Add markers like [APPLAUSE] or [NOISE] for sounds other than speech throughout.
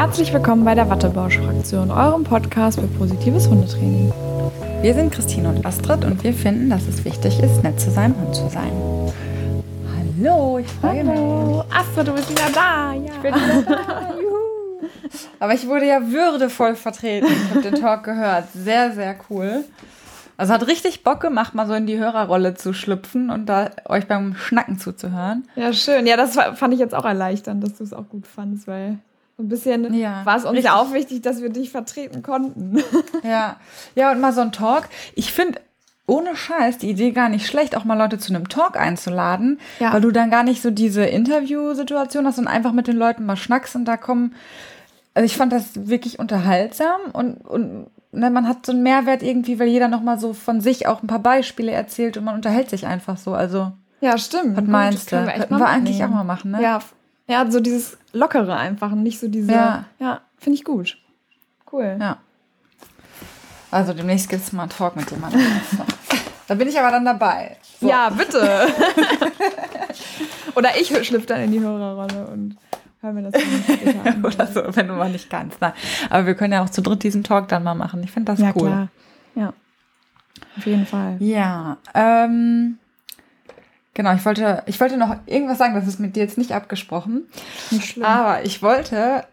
Herzlich willkommen bei der Wattebausch-Fraktion, eurem Podcast für positives Hundetraining. Wir sind Christine und Astrid und wir finden, dass es wichtig ist, nett zu seinem Hund zu sein. Hallo, ich freue Hallo. mich. Astrid, du bist wieder da. Ja. Ich bin wieder da. Juhu. Aber ich wurde ja würdevoll vertreten. Ich habe den Talk gehört. Sehr, sehr cool. Also hat richtig Bock gemacht, mal so in die Hörerrolle zu schlüpfen und da euch beim Schnacken zuzuhören. Ja, schön. Ja, das fand ich jetzt auch erleichternd, dass du es auch gut fandest, weil ein bisschen ja, war es uns richtig. ja auch wichtig, dass wir dich vertreten konnten. [LAUGHS] Ja, ja und mal so ein Talk. Ich finde ohne Scheiß die Idee gar nicht schlecht, auch mal Leute zu einem Talk einzuladen, ja. weil du dann gar nicht so diese Interviewsituation hast und einfach mit den Leuten mal schnackst und da kommen. Also ich fand das wirklich unterhaltsam und, und ne, man hat so einen Mehrwert irgendwie, weil jeder noch mal so von sich auch ein paar Beispiele erzählt und man unterhält sich einfach so. Also ja, stimmt. Was meinst du? Könnten wir eigentlich auch mal machen, ne? Ja, ja, so dieses Lockere einfach und nicht so diese. Ja, ja finde ich gut. Cool. Ja. Also demnächst gibt es mal einen Talk mit jemandem. [LAUGHS] da bin ich aber dann dabei. So. Ja, bitte. [LAUGHS] Oder ich schlüpfe dann in die Hörerrolle und höre mir das [LAUGHS] an. Oder so, wenn du mal nicht kannst. Nein. Aber wir können ja auch zu dritt diesen Talk dann mal machen. Ich finde das ja, cool. Klar. Ja, auf jeden Fall. Ja, ähm, Genau, ich wollte, ich wollte noch irgendwas sagen, das ist mit dir jetzt nicht abgesprochen. Nicht. Aber ich wollte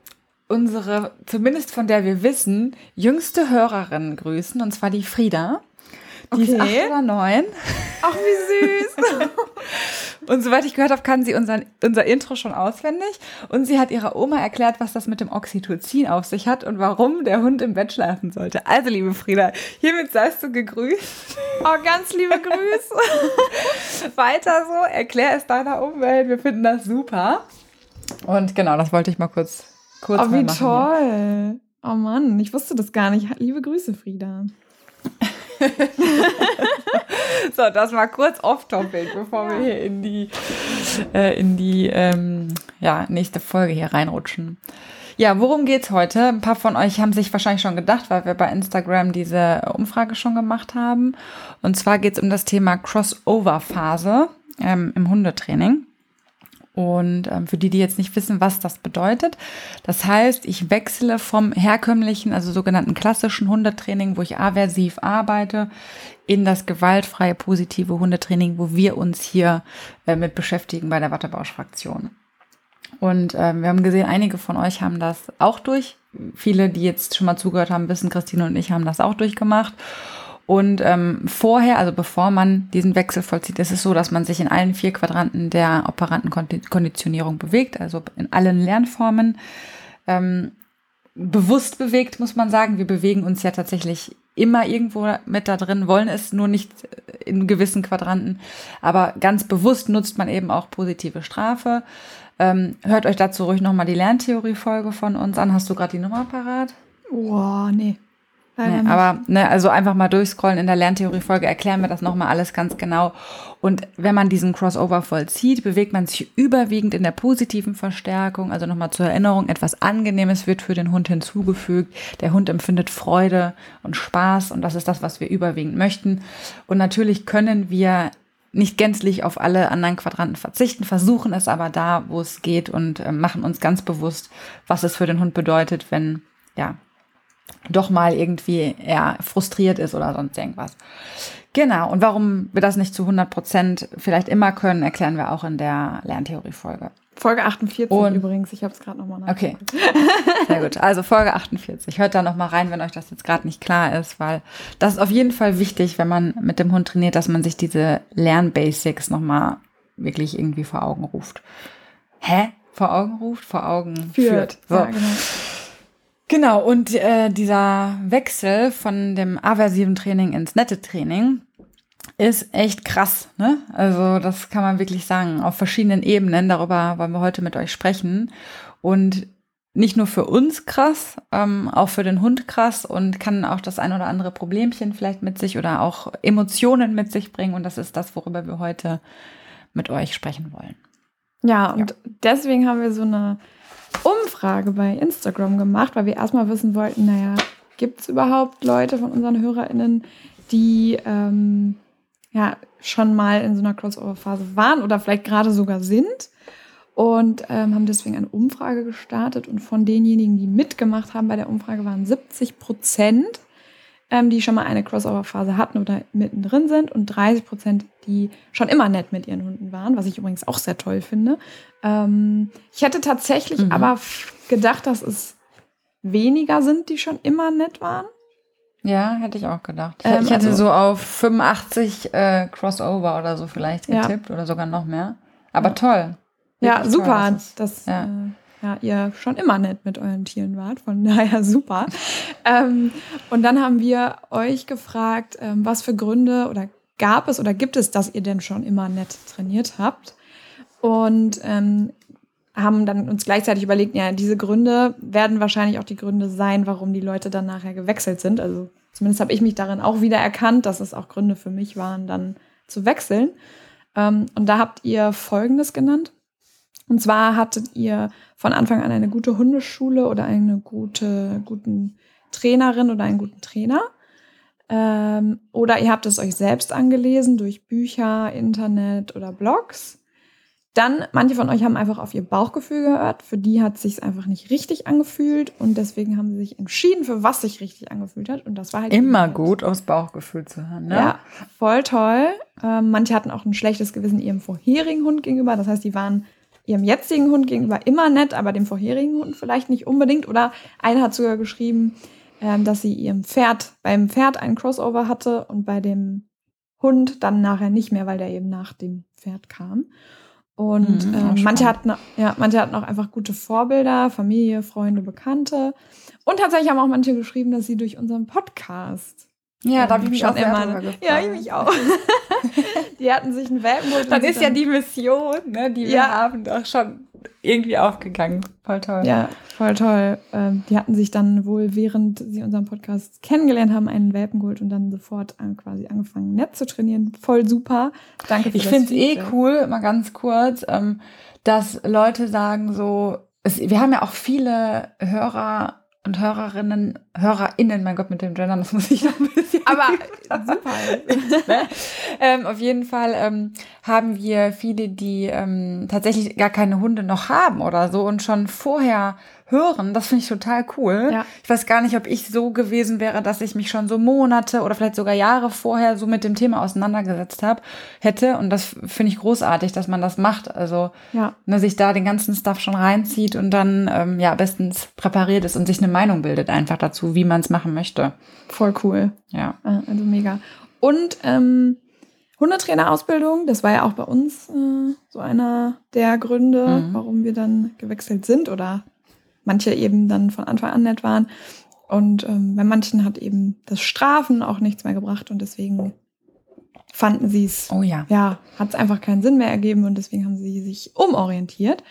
unsere, zumindest von der wir wissen, jüngste Hörerin grüßen, und zwar die Frieda. Die okay. ist acht oder neun. Ach, wie süß. [LAUGHS] [LAUGHS] und soweit ich gehört habe, kann sie unser, unser Intro schon auswendig. Und sie hat ihrer Oma erklärt, was das mit dem Oxytocin auf sich hat und warum der Hund im Bett schlafen sollte. Also, liebe Frieda, hiermit seist du gegrüßt. Oh, ganz liebe [LAUGHS] Grüße. Weiter so, erklär es deiner Umwelt. Wir finden das super. Und genau, das wollte ich mal kurz, kurz oh, wie machen, toll. Oh Mann, ich wusste das gar nicht. Liebe Grüße, Frieda. [LAUGHS] so, das war kurz off-topic, bevor wir hier in die, äh, in die ähm, ja, nächste Folge hier reinrutschen. Ja, worum geht's heute? Ein paar von euch haben sich wahrscheinlich schon gedacht, weil wir bei Instagram diese Umfrage schon gemacht haben. Und zwar geht's um das Thema Crossover-Phase ähm, im Hundetraining. Und ähm, für die, die jetzt nicht wissen, was das bedeutet, das heißt, ich wechsle vom herkömmlichen, also sogenannten klassischen Hundetraining, wo ich aversiv arbeite, in das gewaltfreie, positive Hundetraining, wo wir uns hier äh, mit beschäftigen bei der Wattebausch-Fraktion. Und ähm, wir haben gesehen, einige von euch haben das auch durch. Viele, die jetzt schon mal zugehört haben, wissen, Christine und ich haben das auch durchgemacht. Und ähm, vorher, also bevor man diesen Wechsel vollzieht, ist es so, dass man sich in allen vier Quadranten der Operantenkonditionierung bewegt, also in allen Lernformen. Ähm, bewusst bewegt, muss man sagen. Wir bewegen uns ja tatsächlich immer irgendwo mit da drin, wollen es nur nicht in gewissen Quadranten. Aber ganz bewusst nutzt man eben auch positive Strafe. Ähm, hört euch dazu ruhig nochmal die Lerntheorie-Folge von uns an. Hast du gerade die Nummer parat? Boah, nee. Nee, aber ne, also einfach mal durchscrollen in der Lerntheorie-Folge erklären wir das nochmal alles ganz genau. Und wenn man diesen Crossover vollzieht, bewegt man sich überwiegend in der positiven Verstärkung. Also nochmal zur Erinnerung, etwas Angenehmes wird für den Hund hinzugefügt. Der Hund empfindet Freude und Spaß und das ist das, was wir überwiegend möchten. Und natürlich können wir nicht gänzlich auf alle anderen Quadranten verzichten, versuchen es aber da, wo es geht und äh, machen uns ganz bewusst, was es für den Hund bedeutet, wenn ja doch mal irgendwie ja, frustriert ist oder sonst irgendwas. Genau, und warum wir das nicht zu 100 Prozent vielleicht immer können, erklären wir auch in der Lerntheorie-Folge. Folge 48 und, übrigens, ich habe es gerade nochmal Okay, sehr gut. Also Folge 48. Hört da nochmal rein, wenn euch das jetzt gerade nicht klar ist, weil das ist auf jeden Fall wichtig, wenn man mit dem Hund trainiert, dass man sich diese Lernbasics nochmal wirklich irgendwie vor Augen ruft. Hä? Vor Augen ruft? Vor Augen führt. führt. So. Ja, genau. Genau, und äh, dieser Wechsel von dem aversiven Training ins nette Training ist echt krass. Ne? Also das kann man wirklich sagen, auf verschiedenen Ebenen. Darüber wollen wir heute mit euch sprechen. Und nicht nur für uns krass, ähm, auch für den Hund krass und kann auch das ein oder andere Problemchen vielleicht mit sich oder auch Emotionen mit sich bringen. Und das ist das, worüber wir heute mit euch sprechen wollen. Ja, und ja. deswegen haben wir so eine Umfrage bei Instagram gemacht, weil wir erstmal wissen wollten, naja, gibt es überhaupt Leute von unseren HörerInnen, die ähm, ja schon mal in so einer Crossover-Phase waren oder vielleicht gerade sogar sind? und ähm, haben deswegen eine Umfrage gestartet. Und von denjenigen, die mitgemacht haben bei der Umfrage, waren 70 Prozent, ähm, die schon mal eine Crossover-Phase hatten oder mittendrin sind und 30 Prozent, die schon immer nett mit ihren Hunden waren, was ich übrigens auch sehr toll finde. Ähm, ich hätte tatsächlich mhm. aber gedacht, dass es weniger sind, die schon immer nett waren. Ja, hätte ich auch gedacht. Ähm, ich hätte also, so auf 85 äh, Crossover oder so vielleicht getippt ja. oder sogar noch mehr. Aber ja. toll. Ja, super, toll, dass, dass ja. Äh, ja, ihr schon immer nett mit euren Tieren wart. Von [LAUGHS] daher super. ähm, und dann haben wir euch gefragt, ähm, was für Gründe oder gab es oder gibt es, dass ihr denn schon immer nett trainiert habt? Und ähm, haben dann uns gleichzeitig überlegt, ja, diese Gründe werden wahrscheinlich auch die Gründe sein, warum die Leute dann nachher gewechselt sind. Also zumindest habe ich mich darin auch wieder erkannt, dass es auch Gründe für mich waren, dann zu wechseln. Ähm, und da habt ihr Folgendes genannt. Und zwar hattet ihr von Anfang an eine gute Hundeschule oder eine gute, guten Trainerin oder einen guten Trainer. Ähm, oder ihr habt es euch selbst angelesen durch Bücher, Internet oder Blogs. Dann, manche von euch haben einfach auf ihr Bauchgefühl gehört. Für die hat es sich einfach nicht richtig angefühlt und deswegen haben sie sich entschieden, für was sich richtig angefühlt hat. Und das war halt immer gut, aufs Bauchgefühl zu hören. Ne? Ja, voll toll. Ähm, manche hatten auch ein schlechtes Gewissen ihrem vorherigen Hund gegenüber. Das heißt, die waren ihrem jetzigen Hund gegenüber immer nett, aber dem vorherigen Hund vielleicht nicht unbedingt. Oder eine hat sogar geschrieben, ähm, dass sie ihrem Pferd beim Pferd einen Crossover hatte und bei dem Hund dann nachher nicht mehr, weil der eben nach dem Pferd kam. Und mhm, äh, manche, hatten, ja, manche hatten auch einfach gute Vorbilder, Familie, Freunde, Bekannte. Und tatsächlich haben auch manche geschrieben, dass sie durch unseren Podcast. Ja, ähm, da habe ich mich auch immer. Eine, ja, ich mich auch. [LAUGHS] die hatten sich einen Welpen geholt. Dann ist ja die Mission, ne, die wir ja. haben, doch schon irgendwie aufgegangen. Voll toll. Ja, voll toll. Ähm, die hatten sich dann wohl, während sie unseren Podcast kennengelernt haben, einen Welpen geholt und dann sofort quasi angefangen, nett zu trainieren. Voll super. Danke für Ich finde es eh cool, mal ganz kurz, ähm, dass Leute sagen so, es, wir haben ja auch viele Hörer und Hörerinnen, HörerInnen, mein Gott, mit dem Gender, das muss ich noch ein bisschen. Aber [LAUGHS] super. [LAUGHS] ne? ähm, auf jeden Fall ähm, haben wir viele, die ähm, tatsächlich gar keine Hunde noch haben oder so und schon vorher hören. Das finde ich total cool. Ja. Ich weiß gar nicht, ob ich so gewesen wäre, dass ich mich schon so Monate oder vielleicht sogar Jahre vorher so mit dem Thema auseinandergesetzt habe, hätte. Und das finde ich großartig, dass man das macht. Also ja. ne, sich da den ganzen Stuff schon reinzieht und dann ähm, ja bestens präpariert ist und sich eine Meinung bildet einfach dazu, wie man es machen möchte. Voll cool. Ja. Äh, also mega. Und ähm, Hundetrainerausbildung, das war ja auch bei uns äh, so einer der Gründe, mhm. warum wir dann gewechselt sind oder manche eben dann von Anfang an nett waren. Und ähm, bei manchen hat eben das Strafen auch nichts mehr gebracht und deswegen fanden sie es, oh ja, ja hat es einfach keinen Sinn mehr ergeben und deswegen haben sie sich umorientiert.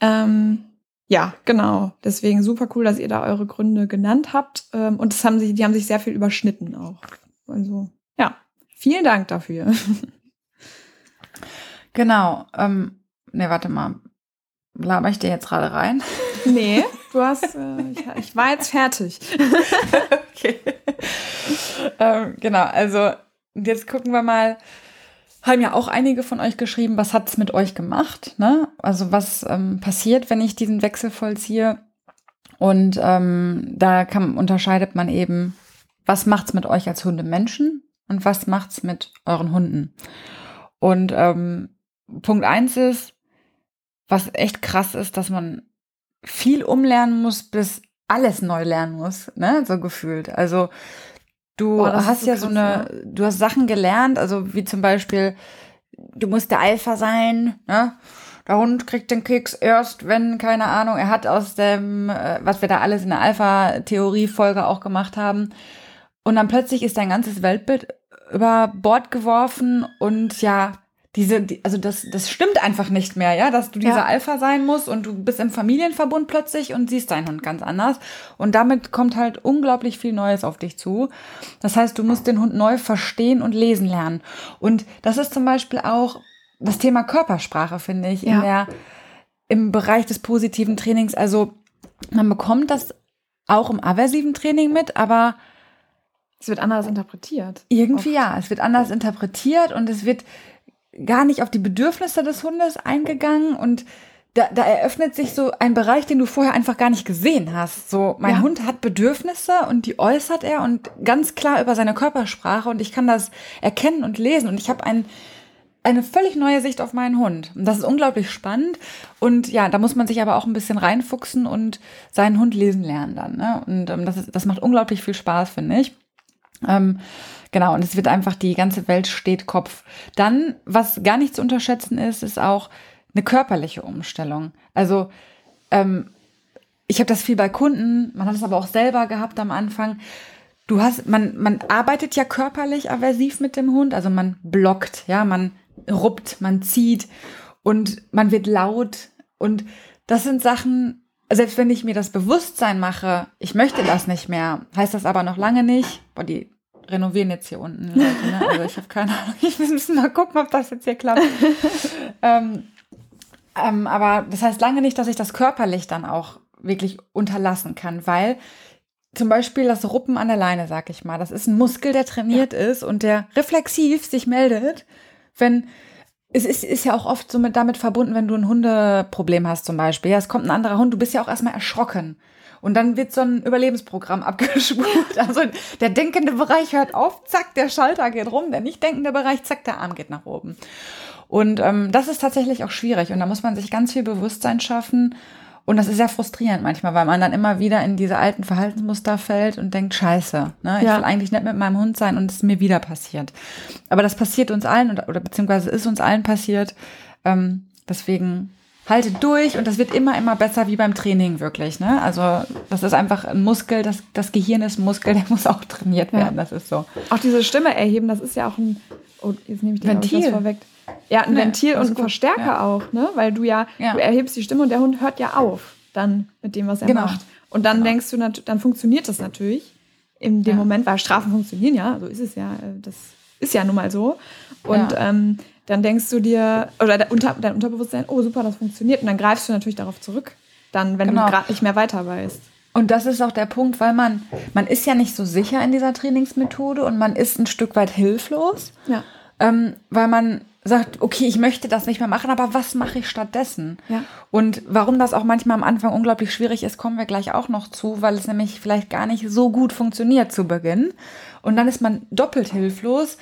Ähm, ja, genau. Deswegen super cool, dass ihr da eure Gründe genannt habt. Ähm, und das haben sich, die haben sich sehr viel überschnitten auch. Also, ja, vielen Dank dafür. [LAUGHS] Genau. Ähm, ne, warte mal. Laber ich dir jetzt gerade rein? [LAUGHS] Nee, du hast, äh, ich, ich, war jetzt fertig. [LAUGHS] okay. ähm, genau, also jetzt gucken wir mal. Haben ja auch einige von euch geschrieben, was hat es mit euch gemacht? Ne? Also was ähm, passiert, wenn ich diesen Wechsel vollziehe? Und ähm, da kann, unterscheidet man eben, was macht es mit euch als Hundemenschen und was macht es mit euren Hunden? Und ähm, Punkt eins ist, was echt krass ist, dass man viel umlernen muss, bis alles neu lernen muss, ne, so gefühlt. Also du Boah, hast so ja krass, so eine, ne? du hast Sachen gelernt, also wie zum Beispiel, du musst der Alpha sein, ne? Der Hund kriegt den Keks erst, wenn, keine Ahnung, er hat aus dem, äh, was wir da alles in der Alpha-Theorie-Folge auch gemacht haben. Und dann plötzlich ist dein ganzes Weltbild über Bord geworfen und ja, diese, die, also das, das stimmt einfach nicht mehr, ja, dass du dieser ja. Alpha sein musst und du bist im Familienverbund plötzlich und siehst deinen Hund ganz anders. Und damit kommt halt unglaublich viel Neues auf dich zu. Das heißt, du musst den Hund neu verstehen und lesen lernen. Und das ist zum Beispiel auch das Thema Körpersprache, finde ich, ja. in der, im Bereich des positiven Trainings. Also man bekommt das auch im aversiven Training mit, aber es wird anders interpretiert. Irgendwie oft. ja, es wird anders interpretiert und es wird gar nicht auf die Bedürfnisse des Hundes eingegangen und da, da eröffnet sich so ein Bereich, den du vorher einfach gar nicht gesehen hast. So, mein Ja. Hund hat Bedürfnisse und die äußert er und ganz klar über seine Körpersprache und ich kann das erkennen und lesen und ich habe ein, eine völlig neue Sicht auf meinen Hund. Und das ist unglaublich spannend und ja, da muss man sich aber auch ein bisschen reinfuchsen und seinen Hund lesen lernen dann. Ne? Und ähm, das, ist, das macht unglaublich viel Spaß, finde ich. Ähm, genau, und es wird einfach, die ganze Welt steht Kopf. Dann, was gar nicht zu unterschätzen ist, ist auch eine körperliche Umstellung. Also, ähm, ich habe das viel bei Kunden, man hat es aber auch selber gehabt am Anfang. Du hast, man, man arbeitet ja körperlich aversiv mit dem Hund, also man blockt, ja, man ruppt, man zieht und man wird laut. Und das sind Sachen, selbst wenn ich mir das Bewusstsein mache, ich möchte das nicht mehr, heißt das aber noch lange nicht. Boah, die renovieren jetzt hier unten, Leute, ne? [LAUGHS] Also ich habe keine Ahnung. [LAUGHS] Ich muss mal gucken, ob das jetzt hier klappt. [LAUGHS] ähm, ähm, aber das heißt lange nicht, dass ich das körperlich dann auch wirklich unterlassen kann, weil zum Beispiel das Ruppen an der Leine, sag ich mal, das ist ein Muskel, der trainiert ist und der reflexiv sich meldet, wenn es ist, ist ja auch oft so mit, damit verbunden, wenn du ein Hundeproblem hast zum Beispiel. Ja, es kommt ein anderer Hund, du bist ja auch erstmal erschrocken. Und dann wird so ein Überlebensprogramm [LAUGHS] abgespult. Also der denkende Bereich hört auf, zack, der Schalter geht rum, der nicht denkende Bereich, zack, der Arm geht nach oben. Und ähm, das ist tatsächlich auch schwierig. Und da muss man sich ganz viel Bewusstsein schaffen. Und das ist sehr frustrierend manchmal, weil man dann immer wieder in diese alten Verhaltensmuster fällt und denkt, scheiße, ne? ich Ja. will eigentlich nicht mit meinem Hund sein und es ist mir wieder passiert. Aber das passiert uns allen oder, oder beziehungsweise ist uns allen passiert. Ähm, deswegen haltet durch und das wird immer, immer besser wie beim Training wirklich. Ne? Also das ist einfach ein Muskel, das, das Gehirn ist ein Muskel, der [LAUGHS] muss auch trainiert Ja. werden. Das ist so. Auch diese Stimme erheben, das ist ja auch ein, oh, jetzt nehme ich dir glaub ich, Ventil. vorweg. Ja, ein Nee, Ventil und ein gut. Verstärker Ja. auch, ne? Weil du ja, Ja. du erhebst die Stimme und der Hund hört ja auf dann mit dem, was er Genau. macht. Und dann Genau. denkst du, dann funktioniert das natürlich in dem Ja. Moment, weil Strafen funktionieren ja, so ist es ja, äh, das ist ja nun mal so. Und Ja. ähm, dann denkst du dir, oder Unter, dein Unterbewusstsein, oh super, das funktioniert. Und dann greifst du natürlich darauf zurück, dann, wenn Genau. du gerade nicht mehr weiter weißt. Und das ist auch der Punkt, weil man, man ist ja nicht so sicher in dieser Trainingsmethode und man ist ein Stück weit hilflos, Ja. ähm, weil man sagt, okay, ich möchte das nicht mehr machen, aber was mache ich stattdessen? Ja. Und warum das auch manchmal am Anfang unglaublich schwierig ist, kommen wir gleich auch noch zu, weil es nämlich vielleicht gar nicht so gut funktioniert zu Beginn. Und dann ist man doppelt hilflos.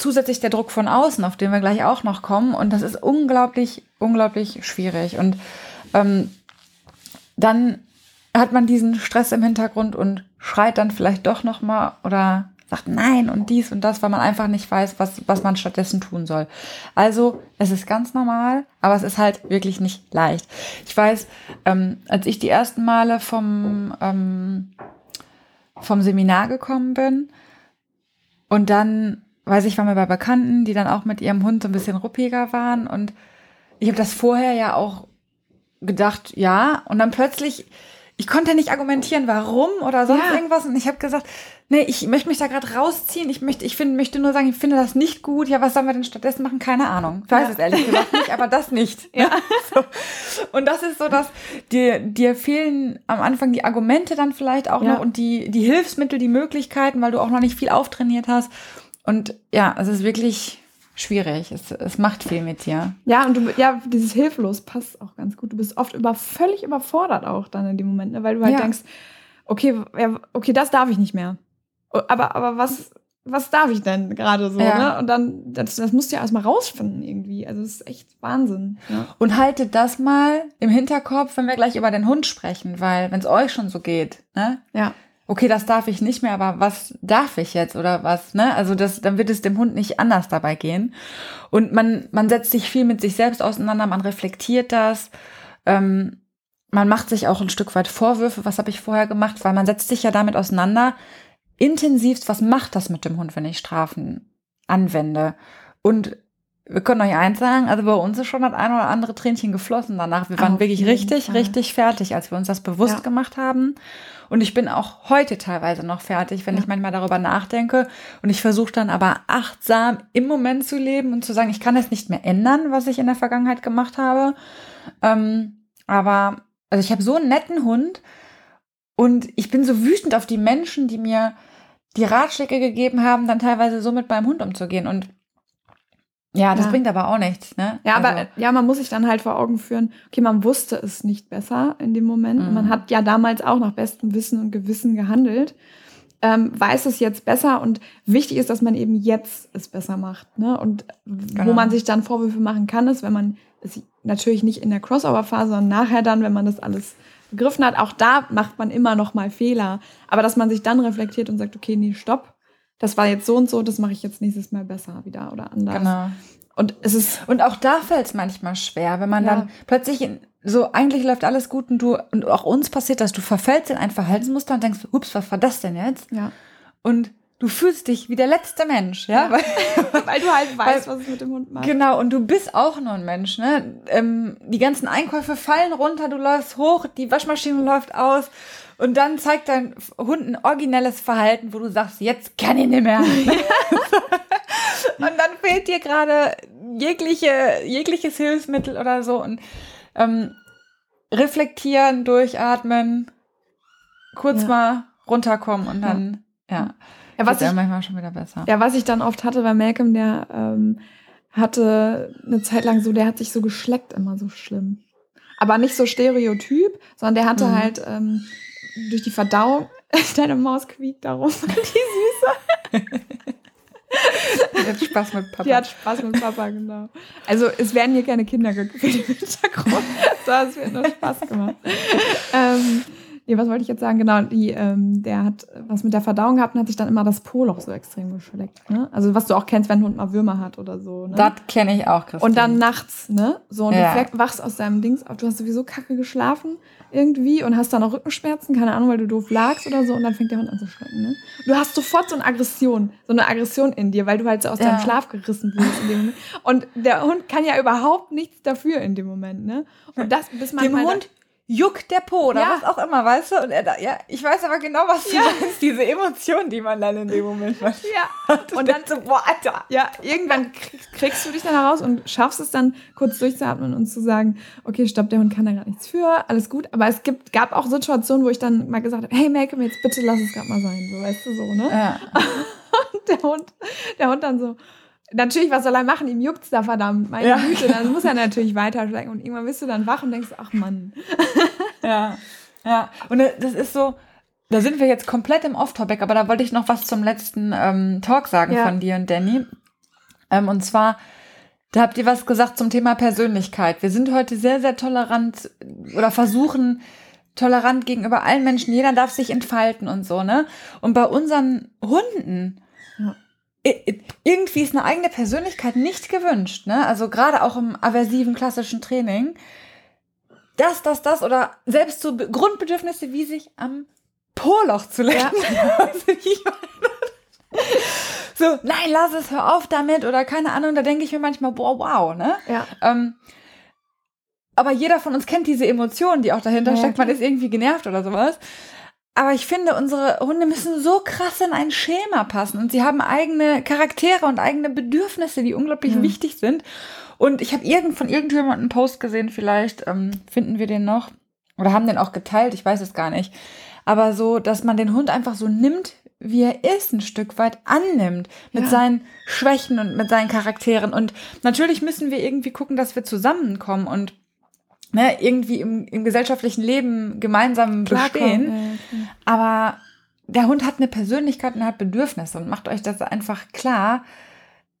Zusätzlich der Druck von außen, auf den wir gleich auch noch kommen. Und das ist unglaublich, unglaublich schwierig. Und ähm, dann hat man diesen Stress im Hintergrund und schreit dann vielleicht doch noch mal oder sagt nein und dies und das, weil man einfach nicht weiß, was, was man stattdessen tun soll. Also es ist ganz normal, aber es ist halt wirklich nicht leicht. Ich weiß, ähm, als ich die ersten Male vom, ähm, vom Seminar gekommen bin und dann, weiß ich, waren wir bei Bekannten, die dann auch mit ihrem Hund so ein bisschen ruppiger waren und ich habe das vorher ja auch gedacht, ja, und dann plötzlich, ich konnte nicht argumentieren, warum oder sonst Ja. irgendwas. Und ich habe gesagt, nee, ich möchte mich da gerade rausziehen. Ich möchte, ich finde, möchte nur sagen, ich finde das nicht gut. Ja, was sollen wir denn stattdessen machen? Keine Ahnung. Ich weiß Ja. es ehrlich gesagt nicht, aber das nicht. Ja. [LAUGHS] So. Und das ist so, dass dir, dir fehlen am Anfang die Argumente dann vielleicht auch Ja. noch und die, die Hilfsmittel, die Möglichkeiten, weil du auch noch nicht viel auftrainiert hast. Und ja, es ist wirklich schwierig. Es, es macht viel mit dir. Ja, und du, ja, dieses hilflos passt auch ganz gut. Du bist oft über, völlig überfordert auch dann in dem Moment, ne? weil du halt Ja. denkst, okay, ja, okay, das darf ich nicht mehr. Aber, aber was, was darf ich denn gerade so? Ja. Ne? Und dann, das, das musst du ja erstmal rausfinden irgendwie. Also, das ist echt Wahnsinn. Ja. Und haltet das mal im Hinterkopf, wenn wir gleich über den Hund sprechen, weil wenn es euch schon so geht, ne? ja. Okay, das darf ich nicht mehr, aber was darf ich jetzt oder was, ne? Also das, dann wird es dem Hund nicht anders dabei gehen. Und man, man setzt sich viel mit sich selbst auseinander, man reflektiert das, ähm, man macht sich auch ein Stück weit Vorwürfe, was habe ich vorher gemacht, weil man setzt sich ja damit auseinander, intensivst, was macht das mit dem Hund, wenn ich Strafen anwende? Und wir können euch eins sagen, also bei uns ist schon das ein oder andere Tränchen geflossen danach. Wir waren Auf wirklich richtig, Fall. richtig fertig, als wir uns das bewusst Ja. gemacht haben. Und ich bin auch heute teilweise noch fertig, wenn Ja. ich manchmal darüber nachdenke. Und ich versuche dann aber achtsam im Moment zu leben und zu sagen, ich kann es nicht mehr ändern, was ich in der Vergangenheit gemacht habe. Ähm, aber also ich habe so einen netten Hund und ich bin so wütend auf die Menschen, die mir die Ratschläge gegeben haben, dann teilweise so mit meinem Hund umzugehen. Und Ja, das Ja. bringt aber auch nichts, ne? Ja, aber Also, ja, man muss sich dann halt vor Augen führen, okay, man wusste es nicht besser in dem Moment. Und man Mhm. hat ja damals auch nach bestem Wissen und Gewissen gehandelt. Ähm, weiß es jetzt besser und wichtig ist, dass man eben jetzt es besser macht. Ne? Und wo Genau. man sich dann Vorwürfe machen kann, ist, wenn man es natürlich nicht in der Crossover-Phase, sondern nachher dann, wenn man das alles begriffen hat, auch da macht man immer noch mal Fehler. Aber dass man sich dann reflektiert und sagt, okay, nee, stopp. Das war jetzt so und so, das mache ich jetzt nächstes Mal besser wieder oder anders. genau. Und es ist Und auch da fällt es manchmal schwer, wenn man Ja. dann plötzlich in, so eigentlich läuft alles gut und du und auch uns passiert das, du verfällst in ein Verhaltensmuster und denkst, ups, was war das denn jetzt? ja. Und du fühlst dich wie der letzte Mensch, ja? Ja. Weil, [LAUGHS] Weil du halt weißt, Weil- was es mit dem Hund macht. genau, und du bist auch nur ein Mensch, ne? Ähm, die ganzen Einkäufe fallen runter, du läufst hoch, die Waschmaschine läuft aus und dann zeigt dein Hund ein originelles Verhalten, wo du sagst, jetzt kann ich nicht mehr. [LAUGHS] und dann fehlt dir gerade jegliche, jegliches Hilfsmittel oder so und ähm, reflektieren, durchatmen, kurz Ja. mal runterkommen und dann, ja, Ja, was ich, manchmal schon wieder besser. ja, was ich dann oft hatte bei Malcolm, der ähm, hatte eine Zeit lang so, der hat sich so geschleckt immer so schlimm. Aber nicht so stereotyp, sondern der hatte Mhm. halt ähm, durch die Verdauung, [LAUGHS] deine Maus quiekt darum, [LAUGHS] die Süße. Jetzt Spaß mit Papa. Die hat Spaß mit Papa, genau. Also es werden hier keine Kinder gequält im Hintergrund, [LAUGHS] es wird nur Spaß gemacht. ähm, nee, was wollte ich jetzt sagen? Genau, die, ähm, der hat was mit der Verdauung gehabt und hat sich dann immer das Poloch so extrem geschleckt. Ne? Also was du auch kennst, wenn ein Hund mal Würmer hat oder so. Ne? Das kenne ich auch, Christine. und dann nachts, ne? So, und Ja. du wachst aus deinem Dings auf. Du hast sowieso kacke geschlafen irgendwie und hast dann auch Rückenschmerzen, keine Ahnung, weil du doof lagst oder so. Und dann fängt der Hund an zu schrecken, ne? Du hast sofort so eine Aggression, so eine Aggression in dir, weil du halt so aus Ja. deinem Schlaf gerissen wurdest in dem Moment. Und der Hund kann ja überhaupt nichts dafür in dem Moment, ne? Und das, bis man dem mal Hund juckt der Po oder Ja. was auch immer, weißt du? Und er da, ja, ich weiß aber genau, was du Ja. meinst, diese Emotion, die man dann in dem Moment hat. [LAUGHS] Ja. [LAUGHS] Und dann so, boah, Alter. Ja, irgendwann kriegst, du dich dann heraus und schaffst es dann kurz durchzuatmen und zu sagen, okay, stopp, der Hund kann da gar nichts für, alles gut. Aber es gibt, gab auch Situationen, wo ich dann mal gesagt habe, hey Malcolm, jetzt bitte lass es gerade mal sein, so weißt du so, ne? Ja. [LAUGHS] Und der Hund, der Hund dann so, natürlich, was soll er machen? Ihm juckt's da verdammt, meine Ja. Güte, dann muss er natürlich weiterschlecken und irgendwann bist du dann wach und denkst, ach Mann. [LAUGHS] Ja, ja. Und das ist so, da sind wir jetzt komplett im Off-Topic, aber da wollte ich noch was zum letzten ähm, Talk sagen Ja. von dir und Danny. Ähm, und zwar, da habt ihr was gesagt zum Thema Persönlichkeit. Wir sind heute sehr, sehr tolerant oder versuchen tolerant gegenüber allen Menschen. Jeder darf sich entfalten und so, ne? Und bei unseren Hunden, irgendwie ist eine eigene Persönlichkeit nicht gewünscht, ne? Also gerade auch im aversiven klassischen Training das, das, das oder selbst so Be- Grundbedürfnisse wie sich am Poloch zu lecken. Meine, [LAUGHS] so, nein, lass es, hör auf damit oder keine Ahnung, da denke ich mir manchmal, boah, wow, ne? Ja. Ähm, aber jeder von uns kennt diese Emotionen, die auch dahinter Ja, steckt. Man ist irgendwie genervt oder sowas. Aber ich finde, unsere Hunde müssen so krass in ein Schema passen und sie haben eigene Charaktere und eigene Bedürfnisse, die unglaublich Ja. wichtig sind. Und ich habe irgend von irgendjemandem einen Post gesehen, vielleicht ähm, finden wir den noch oder haben den auch geteilt, ich weiß es gar nicht. Aber so, dass man den Hund einfach so nimmt, wie er ist, ein Stück weit annimmt, mit Ja. seinen Schwächen und mit seinen Charakteren. Und natürlich müssen wir irgendwie gucken, dass wir zusammenkommen und ne, irgendwie im, im gesellschaftlichen Leben gemeinsam bestehen. Ja, ja. Aber der Hund hat eine Persönlichkeit und hat Bedürfnisse und macht euch das einfach klar.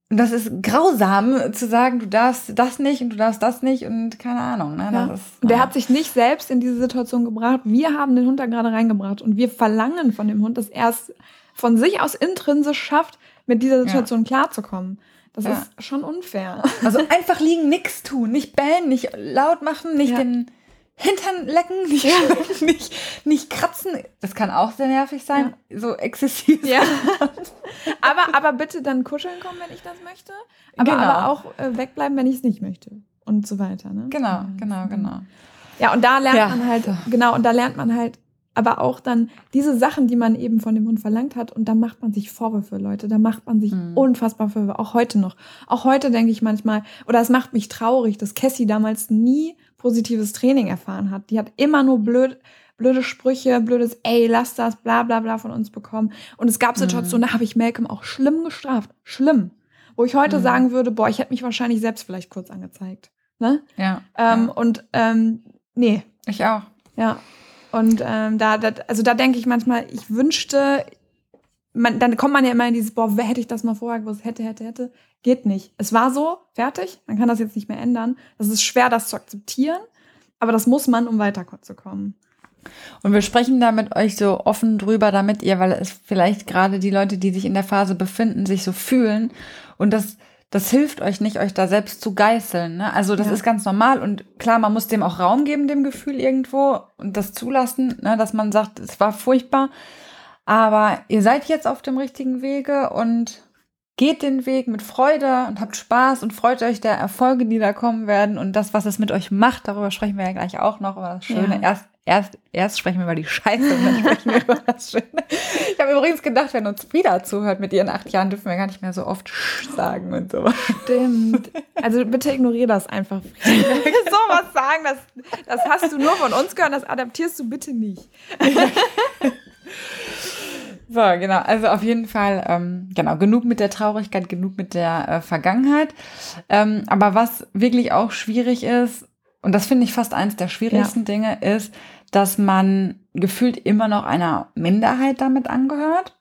Und das ist grausam zu sagen, du darfst das nicht und du darfst das nicht und keine Ahnung. Ne? Ja. Ist, Und der hat sich nicht selbst in diese Situation gebracht. Wir haben den Hund da gerade reingebracht und wir verlangen von dem Hund, dass er es von sich aus intrinsisch schafft, mit dieser Situation klarzukommen. Das Ja. ist schon unfair. [LAUGHS] Also einfach liegen, nichts tun, nicht bellen, nicht laut machen, nicht Ja. den Hintern lecken, [LAUGHS] nicht, nicht, nicht kratzen. Das kann auch sehr nervig sein, so exzessiv. Ja. [LAUGHS] aber, aber bitte dann kuscheln kommen, wenn ich das möchte. Aber, Genau. aber auch äh, wegbleiben, wenn ich es nicht möchte. Und so weiter. Ne? Genau, genau, genau. Ja, und da lernt Ja. man halt, genau, und da lernt man halt aber auch dann diese Sachen, die man eben von dem Hund verlangt hat, und da macht man sich Vorwürfe, Leute. Da macht man sich Mhm. unfassbar Vorwürfe, auch heute noch. Auch heute denke ich manchmal, oder es macht mich traurig, dass Cassie damals nie positives Training erfahren hat. Die hat immer nur blöd, blöde Sprüche, blödes ey, lass das, bla bla bla von uns bekommen. Und es gab Situationen, da habe ich Malcolm auch schlimm gestraft. Schlimm. wo ich heute mhm. sagen würde, boah, ich hätte mich wahrscheinlich selbst vielleicht kurz angezeigt. Ne? Ja. Ähm, ja. Und ähm, nee. Ich auch. Ja. Und ähm, da, da, also da denke ich manchmal, ich wünschte, man, dann kommt man ja immer in dieses, boah, wer hätte ich das mal vorher gewusst, hätte, hätte, hätte. Geht nicht. Es war so, fertig, man kann das jetzt nicht mehr ändern. Das ist schwer, das zu akzeptieren, aber das muss man, um weiterzukommen. Und wir sprechen da mit euch so offen drüber, damit ihr, weil es vielleicht gerade die Leute, die sich in der Phase befinden, sich so fühlen. Und das, das hilft euch nicht, euch da selbst zu geißeln. Ne? Also das ja. ist ganz normal und klar, man muss dem auch Raum geben, dem Gefühl irgendwo und das zulassen, ne? dass man sagt, es war furchtbar. Aber ihr seid jetzt auf dem richtigen Wege und geht den Weg mit Freude und habt Spaß und freut euch der Erfolge, die da kommen werden und das, was es mit euch macht. Darüber sprechen wir ja gleich auch noch. Aber das Schöne, ja. erst Erst, erst sprechen wir über die Scheiße und dann sprechen wir [LAUGHS] über das Schöne. Ich habe übrigens gedacht, wenn uns wieder zuhört mit ihren acht Jahren, dürfen wir gar nicht mehr so oft sagen und so. Stimmt. Also bitte ignoriere das einfach. [LAUGHS] so was sagen, das, das hast du nur von uns gehört, das adaptierst du bitte nicht. [LAUGHS] So, genau. Also auf jeden Fall, ähm, genau, genug mit der Traurigkeit, genug mit der äh, Vergangenheit. Ähm, aber was wirklich auch schwierig ist, und das finde ich fast eins der schwierigsten ja. Dinge, ist, dass man gefühlt immer noch einer Minderheit damit angehört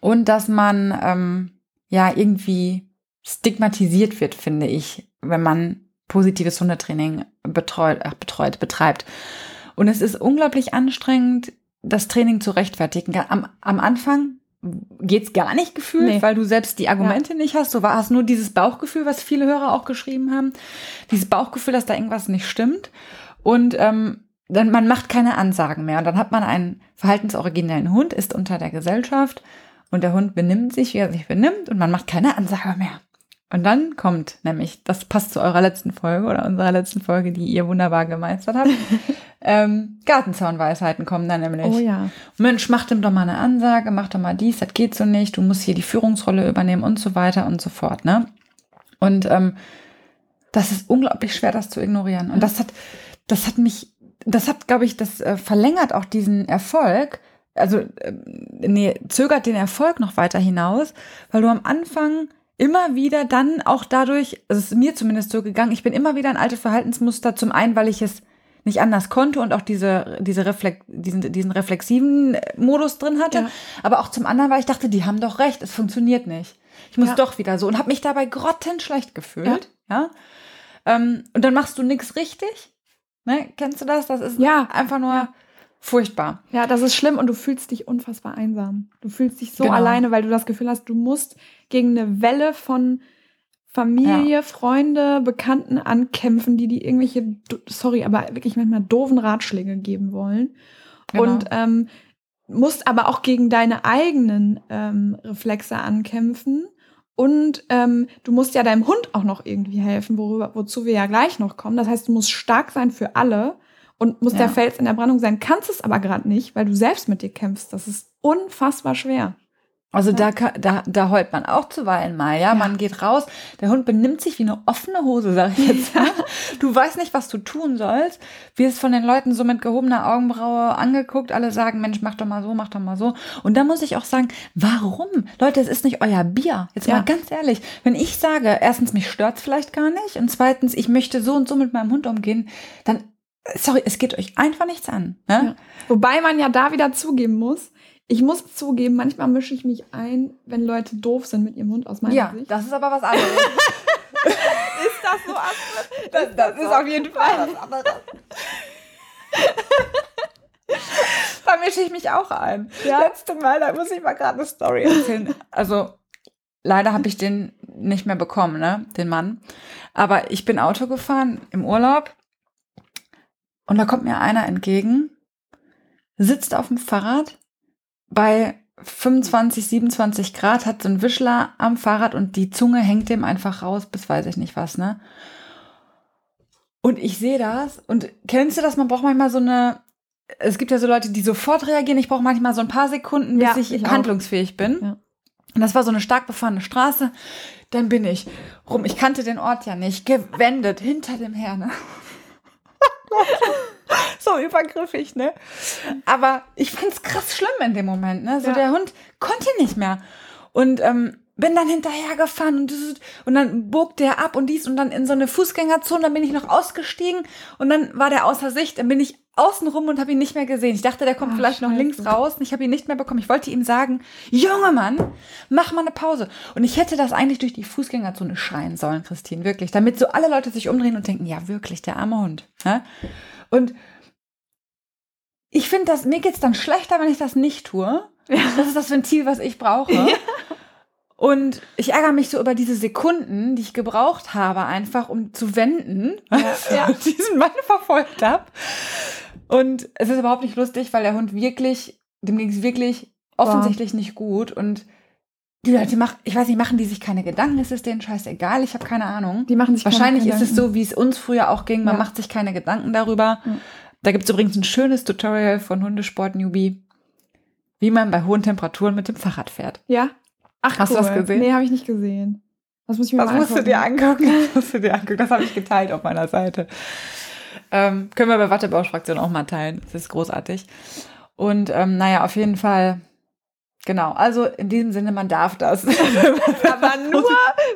und dass man ähm, ja irgendwie stigmatisiert wird, finde ich, wenn man positives Hundetraining betreut, ach, betreut, betreibt. Und es ist unglaublich anstrengend, das Training zu rechtfertigen. Am, am Anfang geht's gar nicht gefühlt, nee. weil du selbst die Argumente ja. nicht hast. Du hast nur dieses Bauchgefühl, was viele Hörer auch geschrieben haben. Dieses Bauchgefühl, dass da irgendwas nicht stimmt. Und ähm, dann man macht keine Ansagen mehr. Und dann hat man einen verhaltensoriginellen Hund, ist unter der Gesellschaft und der Hund benimmt sich, wie er sich benimmt und man macht keine Ansage mehr. Und dann kommt nämlich, das passt zu eurer letzten Folge oder unserer letzten Folge, die ihr wunderbar gemeistert habt. [LAUGHS] ähm, Gartenzaunweisheiten kommen dann nämlich. Oh ja. Mensch, mach dem doch mal eine Ansage, mach doch mal dies, das geht so nicht, du musst hier die Führungsrolle übernehmen und so weiter und so fort, ne? Und ähm, das ist unglaublich schwer, das zu ignorieren. Und das hat, das hat mich, das hat, glaube ich, das äh, verlängert auch diesen Erfolg, also äh, nee, zögert den Erfolg noch weiter hinaus, weil du am Anfang immer wieder dann auch dadurch, also es ist mir zumindest so gegangen, ich bin immer wieder in alte Verhaltensmuster, zum einen, weil ich es nicht anders konnte und auch diese, diese Reflex, diesen, diesen reflexiven Modus drin hatte, ja. aber auch zum anderen, weil ich dachte, die haben doch recht, es funktioniert nicht. Ich muss ja. doch wieder so und habe mich dabei grottenschlecht gefühlt, ja. ja? Ähm, und dann machst du nichts richtig, ne? Kennst du das? Das ist ja. einfach nur furchtbar. Ja, das ist schlimm und du fühlst dich unfassbar einsam. Du fühlst dich so genau. alleine, weil du das Gefühl hast, du musst gegen eine Welle von Familie, ja. Freunde, Bekannten ankämpfen, die die irgendwelche, sorry, aber wirklich manchmal doofen Ratschläge geben wollen. Genau. Und ähm, musst aber auch gegen deine eigenen ähm, Reflexe ankämpfen. Und ähm, du musst ja deinem Hund auch noch irgendwie helfen, worüber, wozu wir ja gleich noch kommen. Das heißt, du musst stark sein für alle und musst ja. der Fels in der Brandung sein, kannst es aber gerade nicht, weil du selbst mit dir kämpfst. Das ist unfassbar schwer. Also ja. da, da, da heult man auch zuweilen mal, ja? ja? Man geht raus, der Hund benimmt sich wie eine offene Hose, sag ich jetzt. Ja. Du weißt nicht, was du tun sollst. Wirst von den Leuten so mit gehobener Augenbraue angeguckt. Alle sagen, Mensch, mach doch mal so, mach doch mal so. Und da muss ich auch sagen, warum? Leute, es ist nicht euer Bier. Jetzt mal ganz ehrlich. Wenn ich sage, erstens, mich stört's vielleicht gar nicht und zweitens, ich möchte so und so mit meinem Hund umgehen, dann sorry, es geht euch einfach nichts an. Ne? Ja. Wobei man ja da wieder zugeben muss, ich muss zugeben, manchmal mische ich mich ein, wenn Leute doof sind mit ihrem Hund aus meiner ja, Sicht. Ja, das ist aber was anderes. [LAUGHS] ist das so, Astrid? Das, das, ist auf jeden Fall was anderes. [LAUGHS] da mische ich mich auch ein. Ja? Letzte Mal, da muss ich mal gerade eine Story erzählen. Also, leider habe ich den nicht mehr bekommen, ne, den Mann. Aber ich bin Auto gefahren im Urlaub und da kommt mir einer entgegen, sitzt auf dem Fahrrad bei 25, 27 Grad, hat so einen Wischler am Fahrrad und die Zunge hängt dem einfach raus, bis weiß ich nicht was, ne? Und ich sehe das und kennst du das? Man braucht manchmal so eine, es gibt ja so Leute, die sofort reagieren. Ich brauche manchmal so ein paar Sekunden, bis ja, ich, ich handlungsfähig bin. Ja. Und das war so eine stark befahrene Straße. Dann bin ich rum, ich kannte den Ort ja nicht, gewendet hinter dem Herrn. Ne? So übergriffig, ne? Aber ich fand's krass schlimm in dem Moment, ne? So ja. der Hund konnte nicht mehr. Und ähm, bin dann hinterhergefahren und, und dann bog der ab und dies und dann in so eine Fußgängerzone, dann bin ich noch ausgestiegen und dann war der außer Sicht, dann bin ich außen rum und habe ihn nicht mehr gesehen. Ich dachte, der kommt Ach, vielleicht Scheiße. noch links raus und ich habe ihn nicht mehr bekommen. Ich wollte ihm sagen, Junge Mann, mach mal eine Pause. Und ich hätte das eigentlich durch die Fußgängerzone schreien sollen, Christine, wirklich, damit so alle Leute sich umdrehen und denken, ja wirklich, der arme Hund. Ja? Und ich finde das, mir geht's dann schlechter, wenn ich das nicht tue. Ja. Das ist das Ventil, was ich brauche. Ja. Und ich ärgere mich so über diese Sekunden, die ich gebraucht habe, einfach um zu wenden, ja, ja. [LAUGHS] diesen Mann verfolgt habe. Und es ist überhaupt nicht lustig, weil der Hund wirklich, dem ging es wirklich offensichtlich Boah. nicht gut. Und die Leute machen, ich weiß nicht, machen die sich keine Gedanken? Ist es denen scheißegal? Ich habe keine Ahnung. Die machen sich Wahrscheinlich ist es so, wie es uns früher auch ging. Man ja. macht sich keine Gedanken darüber. Ja. Da gibt es übrigens ein schönes Tutorial von Hundesport Newbie, wie man bei hohen Temperaturen mit dem Fahrrad fährt. Ja. Ach, Hast cool. du das gesehen? Nee, habe ich nicht gesehen. Das muss ich mir das mal musst du dir angucken. [LAUGHS] Das musst du dir angucken. Das habe ich geteilt auf meiner Seite. Ähm, können wir bei Wattebausch-Fraktion auch mal teilen. Das ist großartig. Und ähm, naja, auf jeden Fall, genau. Also in diesem Sinne, man darf das. [LAUGHS] aber [LAUGHS] nur,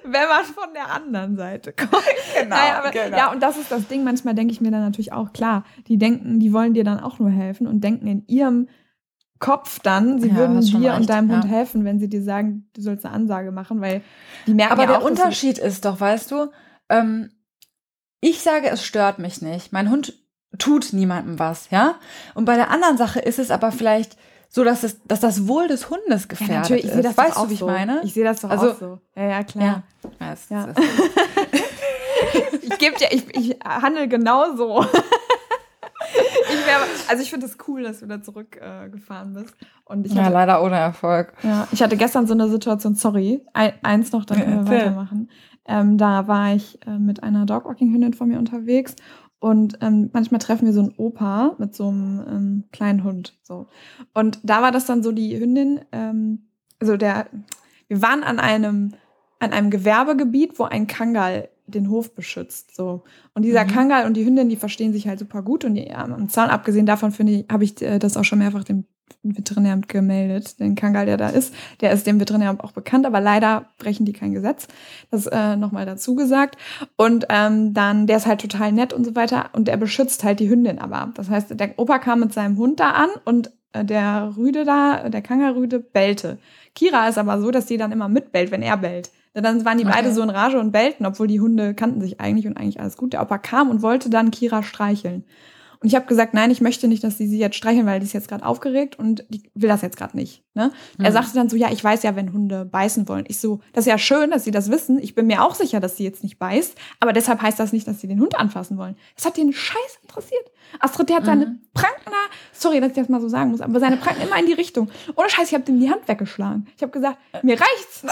wenn man von der anderen Seite kommt. Genau, naja, aber, genau. Ja, und das ist das Ding. Manchmal denke ich mir dann natürlich auch, klar, die denken, die wollen dir dann auch nur helfen und denken in ihrem Kopf dann, sie ja, würden dir und deinem ja. Hund helfen, wenn sie dir sagen, du sollst eine Ansage machen, weil die merken Aber ja der auch, Unterschied ist doch, weißt du, ähm, ich sage, es stört mich nicht. Mein Hund tut niemandem was, ja? Und bei der anderen Sache ist es aber vielleicht so, dass, es, dass das Wohl des Hundes gefährdet ja, natürlich, ich ist. Das weißt du, wie ich meine? Ich sehe das doch also, auch so. Ja, ja, klar. Ja. Es, ja. [LAUGHS] ich gebe dir, ich, ich handle genauso [LAUGHS] wär, also ich finde es das cool, dass du da zurückgefahren äh, bist. Und ich hatte, ja, leider ohne Erfolg. Ja, ich hatte gestern so eine Situation, sorry, eins noch, dann können wir weitermachen. Ähm, da war ich äh, mit einer Dogwalking-Hündin von mir unterwegs und ähm, manchmal treffen wir so einen Opa mit so einem ähm, kleinen Hund. So. Und da war das dann so die Hündin, ähm, also der, wir waren an einem, an einem Gewerbegebiet, wo ein Kangal den Hof beschützt. So. Und dieser mhm. Kangal und die Hündin, die verstehen sich halt super gut. Und die, ja, am Zaun, abgesehen davon, finde ich, habe ich äh, das auch schon mehrfach dem Veterinäramt gemeldet. Den Kangal, der da ist, der ist dem Veterinäramt auch bekannt, aber leider brechen die kein Gesetz. Das äh, nochmal dazu gesagt. Und ähm, dann, der ist halt total nett und so weiter. Und der beschützt halt die Hündin aber. Das heißt, der Opa kam mit seinem Hund da an und äh, der Rüde da, der Kangarüde, bellte. Kira ist aber so, dass die dann immer mitbellt, wenn er bellt. Dann waren die okay. beide so in Rage und bellten, obwohl die Hunde kannten sich eigentlich und eigentlich alles gut. Der Opa kam und wollte dann Kira streicheln. Und ich habe gesagt, nein, ich möchte nicht, dass sie sie jetzt streicheln, weil die ist jetzt gerade aufgeregt und die will das jetzt gerade nicht. Ne? Mhm. Er sagte dann so, ja, ich weiß ja, wenn Hunde beißen wollen. Ich so, das ist ja schön, dass sie das wissen. Ich bin mir auch sicher, dass sie jetzt nicht beißt. Aber deshalb heißt das nicht, dass sie den Hund anfassen wollen. Das hat den Scheiß interessiert. Astrid, der hat mhm. seine Pranken sorry, dass ich das mal so sagen muss, aber seine Pranken immer in die Richtung. Ohne Scheiß, ich habe dem die Hand weggeschlagen. Ich habe gesagt, mir reicht's.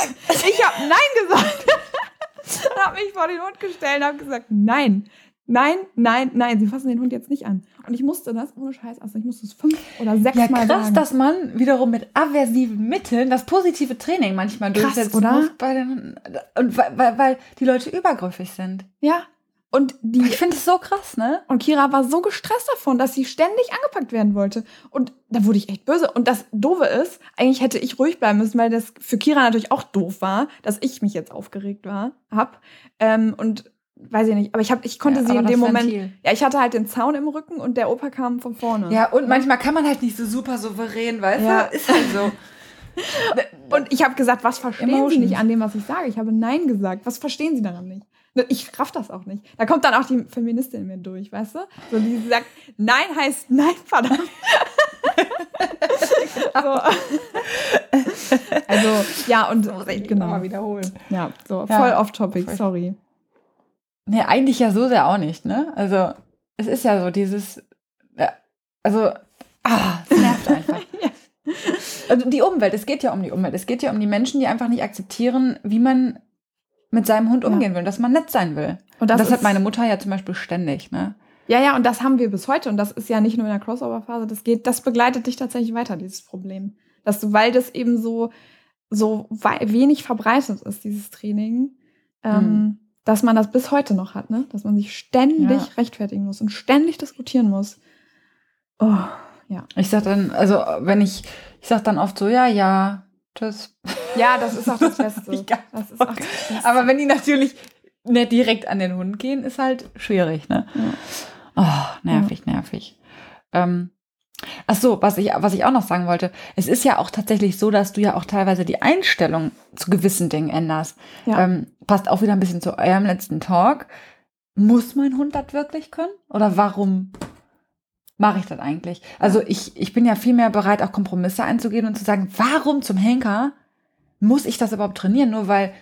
Ich habe Nein gesagt. [LAUGHS] und habe mich vor den Hund gestellt und habe gesagt, nein. Nein, nein, nein, sie fassen den Hund jetzt nicht an. Und ich musste das, ohne Scheiß, also ich musste es fünf oder sechs ja, Mal krass, sagen. dass man wiederum mit aversiven Mitteln das positive Training manchmal krass, durchsetzen oder? bei den, und weil, weil, weil die Leute übergriffig sind. Ja, und die, ich finde es so krass, ne? Und Kira war so gestresst davon, dass sie ständig angepackt werden wollte. Und da wurde ich echt böse. Und das Doofe ist, eigentlich hätte ich ruhig bleiben müssen, weil das für Kira natürlich auch doof war, dass ich mich jetzt aufgeregt war, hab. Ähm, und weiß ich nicht, aber ich hab, ich konnte ja, sie in dem Moment. Ventil. Ja, ich hatte halt den Zaun im Rücken und der Opa kam von vorne. Ja, und manchmal kann man halt nicht so super souverän, weißt ja. du? Ist halt so. [LAUGHS] und ich habe gesagt, was verstehen Emotions. Sie nicht an dem, was ich sage? Ich habe Nein gesagt. Was verstehen Sie daran nicht? Ich raff das auch nicht. Da kommt dann auch die Feministin in mir durch, weißt du? So, die sagt, Nein heißt Nein, verdammt. [LAUGHS] so. Also, ja, und das muss ich genau. mal wiederholen. Ja, so, ja. voll off-topic, sorry. Nee, eigentlich ja so sehr auch nicht, ne? Also, es ist ja so dieses, ja, also, ah, es nervt einfach. [LAUGHS] ja. Also die Umwelt, es geht ja um die Umwelt. Es geht ja um die Menschen, die einfach nicht akzeptieren, wie man mit seinem Hund umgehen ja. will, dass man nett sein will. Und das, das hat meine Mutter ja zum Beispiel ständig, ne? Ja, ja, und das haben wir bis heute. Und das ist ja nicht nur in der Crossover-Phase, das geht, das begleitet dich tatsächlich weiter, dieses Problem. Dass du, weil das eben so, so wenig verbreitet ist, dieses Training, ähm, hm. Dass man das bis heute noch hat, ne? Dass man sich ständig ja. rechtfertigen muss und ständig diskutieren muss. Oh, ja. Ich sag dann, also wenn ich, ich sag dann oft so, ja, ja, tschüss. Ja, das ist auch das [LAUGHS] Beste. Das ist auch das Beste. Aber wenn die natürlich nicht direkt an den Hund gehen, ist halt schwierig, ne? Ja. Oh, nervig, ja. nervig. Ähm, ach so, was ich, was ich auch noch sagen wollte. Es ist ja auch tatsächlich so, dass du ja auch teilweise die Einstellung zu gewissen Dingen änderst. Ja. Ähm, passt auch wieder ein bisschen zu eurem letzten Talk. Muss mein Hund das wirklich können? Oder warum mache ich das eigentlich? Also ich, ich bin ja viel mehr bereit, auch Kompromisse einzugehen und zu sagen, warum zum Henker muss ich das überhaupt trainieren? Nur weil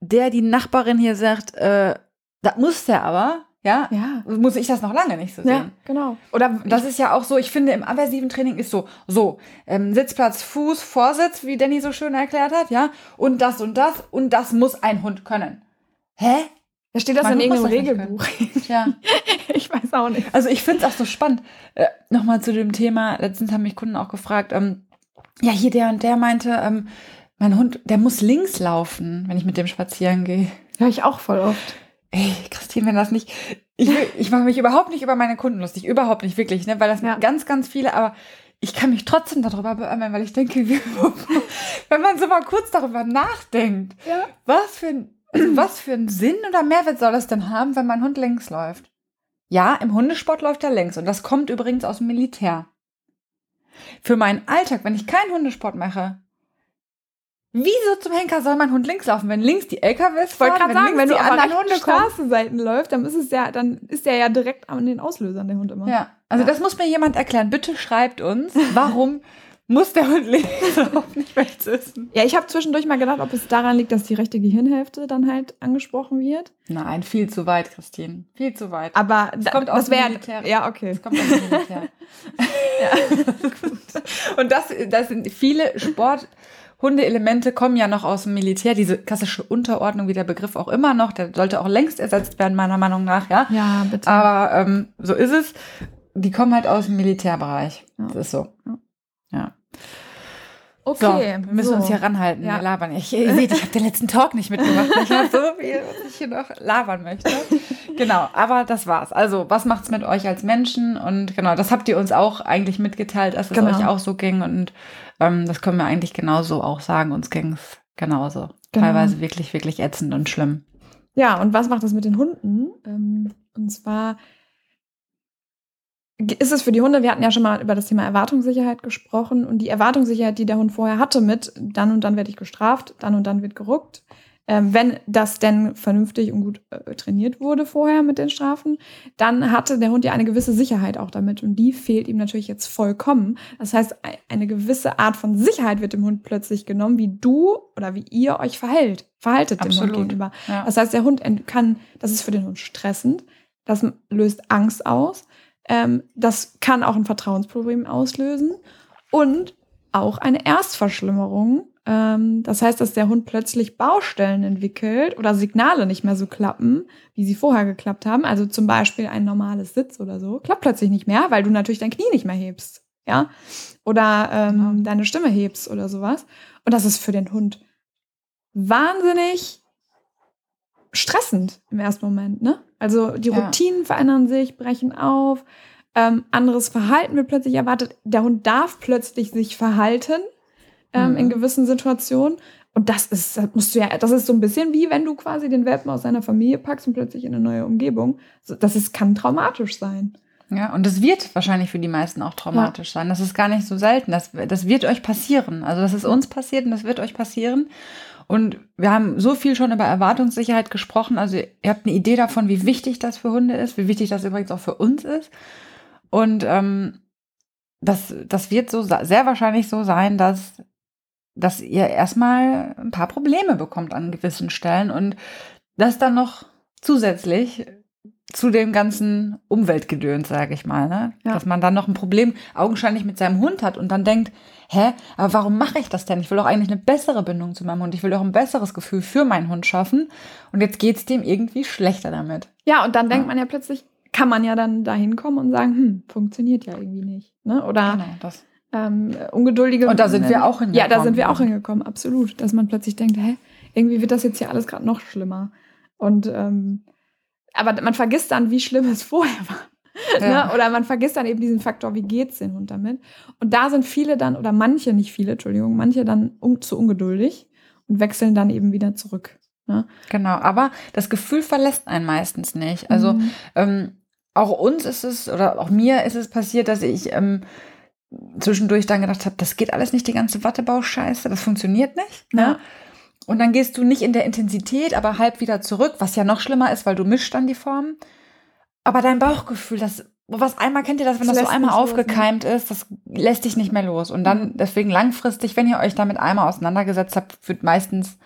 der die Nachbarin hier sagt, äh, das muss der aber, ja, ja, muss ich das noch lange nicht so sehen. Ja, genau. Oder das ist ja auch so, ich finde, im aversiven Training ist so, so, ähm, Sitzplatz, Fuß, Vorsitz, wie Danny so schön erklärt hat, ja, und das und das und das muss ein Hund können. Hä? Da steht das mein in irgendeinem Regelbuch. [LAUGHS] Ja. [LAUGHS] ich weiß auch nicht. Also ich finde es auch so spannend. Äh, Nochmal zu dem Thema, letztens haben mich Kunden auch gefragt, ähm, ja, hier der und der meinte, ähm, mein Hund, der muss links laufen, wenn ich mit dem spazieren gehe. Ja, ich auch voll oft. Ey, Christine, wenn das nicht. Ich, ich mache mich überhaupt nicht über meine Kunden lustig. Überhaupt nicht, wirklich, ne? Weil das ja. ganz, ganz viele, aber ich kann mich trotzdem darüber beömmeln, weil ich denke, [LAUGHS] wenn man so mal kurz darüber nachdenkt, ja. was für ein, also was für einen Sinn oder Mehrwert soll das denn haben, wenn mein Hund längs läuft? Ja, im Hundesport läuft er längs und das kommt übrigens aus dem Militär. Für meinen Alltag, wenn ich keinen Hundesport mache, Wieso zum Henker soll mein Hund links laufen, wenn links die LKWs fahren? Wollte gerade sagen, wenn du an anderen Hunde Straßenseiten läuft, dann ist es ja, dann ist der ja direkt an den Auslösern der Hund immer. Ja, also ja. das muss mir jemand erklären. Bitte schreibt uns, warum [LAUGHS] muss der Hund links laufen, nicht rechts ist. Ja, ich habe zwischendurch mal gedacht, ob es daran liegt, dass die rechte Gehirnhälfte dann halt angesprochen wird. Nein, viel zu weit, Christine. Viel zu weit. Aber das kommt aus dem Militär. [LAUGHS] Ja, okay. Das kommt aus dem Militär. ja. Und das, das sind viele Sport Hundeelemente kommen ja noch aus dem Militär, diese klassische Unterordnung, wie der Begriff auch immer noch, der sollte auch längst ersetzt werden, meiner Meinung nach, ja. Ja, bitte. Aber ähm, so ist es. Die kommen halt aus dem Militärbereich. Ja. Das ist so. Ja. Okay. So, wir müssen so. uns hier ranhalten. Ja. Wir labern. Ich, ihr seht, ich habe den letzten Talk nicht mitgemacht. Ich habe so viel, was ich hier noch labern möchte. [LAUGHS] Genau, aber das war's. Also, was macht's mit euch als Menschen? Und genau, das habt ihr uns auch eigentlich mitgeteilt, dass es genau. euch auch so ging. Und ähm, das können wir eigentlich genauso auch sagen. Uns ging's genauso. Genau. Teilweise wirklich, wirklich ätzend und schlimm. Ja, und was macht das mit den Hunden? Ähm, und zwar ist es für die Hunde, wir hatten ja schon mal über das Thema Erwartungssicherheit gesprochen und die Erwartungssicherheit, die der Hund vorher hatte mit, dann und dann werde ich gestraft, dann und dann wird geruckt, wenn das denn vernünftig und gut äh, trainiert wurde vorher mit den Strafen, dann hatte der Hund ja eine gewisse Sicherheit auch damit und die fehlt ihm natürlich jetzt vollkommen. Das heißt, eine gewisse Art von Sicherheit wird dem Hund plötzlich genommen, wie du oder wie ihr euch verhält, verhaltet Absolut. dem Hund gegenüber. Ja. Das heißt, der Hund kann, das ist für den Hund stressend, das löst Angst aus ähm, das kann auch ein Vertrauensproblem auslösen und auch eine Erstverschlimmerung. Ähm, das heißt, dass der Hund plötzlich Baustellen entwickelt oder Signale nicht mehr so klappen, wie sie vorher geklappt haben. Also zum Beispiel ein normales Sitz oder so klappt plötzlich nicht mehr, weil du natürlich dein Knie nicht mehr hebst, ja, oder ähm, genau. deine Stimme hebst oder sowas. Und das ist für den Hund wahnsinnig stressend im ersten Moment, ne? Also die Routinen ja. verändern sich, brechen auf, ähm, anderes Verhalten wird plötzlich erwartet. Der Hund darf plötzlich sich verhalten ähm, mhm. in gewissen Situationen. Und das ist, das musst du ja, das ist so ein bisschen wie wenn du quasi den Welpen aus seiner Familie packst und plötzlich in eine neue Umgebung. Das ist, kann traumatisch sein. Ja, und das wird wahrscheinlich für die meisten auch traumatisch ja. sein. Das ist gar nicht so selten. Das, das wird euch passieren. Also das ist uns passiert und das wird euch passieren. Und wir haben so viel schon über Erwartungssicherheit gesprochen. Also ihr habt eine Idee davon, wie wichtig das für Hunde ist, wie wichtig das übrigens auch für uns ist. Und ähm, das, das wird so sehr wahrscheinlich so sein, dass, dass ihr erstmal ein paar Probleme bekommt an gewissen Stellen und das dann noch zusätzlich zu dem ganzen Umweltgedöns, sage ich mal, ne? Ja. dass man dann noch ein Problem augenscheinlich mit seinem Hund hat und dann denkt, hä, aber warum mache ich das denn? Ich will doch eigentlich eine bessere Bindung zu meinem Hund. Ich will doch ein besseres Gefühl für meinen Hund schaffen. Und jetzt geht es dem irgendwie schlechter damit. Ja, und dann denkt man ja plötzlich, kann man ja dann da hinkommen und sagen, hm, funktioniert ja irgendwie nicht. Ne? Oder genau, das. Ähm, ungeduldige. Und da sind wir auch hingekommen. Ja, da sind wir auch hingekommen, absolut. Dass man plötzlich denkt, hä, irgendwie wird das jetzt hier alles gerade noch schlimmer. Und ähm, aber man vergisst dann, wie schlimm es [LAUGHS] vorher war. Ja. Ne? Oder man vergisst dann eben diesen Faktor, wie geht's den Hund damit? Und da sind viele dann, oder manche, nicht viele, Entschuldigung, manche dann un zu ungeduldig und wechseln dann eben wieder zurück. Ne? Genau, aber das Gefühl verlässt einen meistens nicht. Also mhm. ähm, auch uns ist es, oder auch mir ist es passiert, dass ich ähm, zwischendurch dann gedacht habe, das geht alles nicht, die ganze Wattebauscheiße, das funktioniert nicht. Ne? Ja. Und dann gehst du nicht in der Intensität, aber halb wieder zurück, was ja noch schlimmer ist, weil du mischst dann die Formen. Aber dein Bauchgefühl, das, was einmal kennt ihr das, wenn das, das so einmal aufgekeimt los, ne? ist, das lässt dich nicht mehr los. Und dann mhm. deswegen langfristig, wenn ihr euch damit einmal auseinandergesetzt habt, wird meistens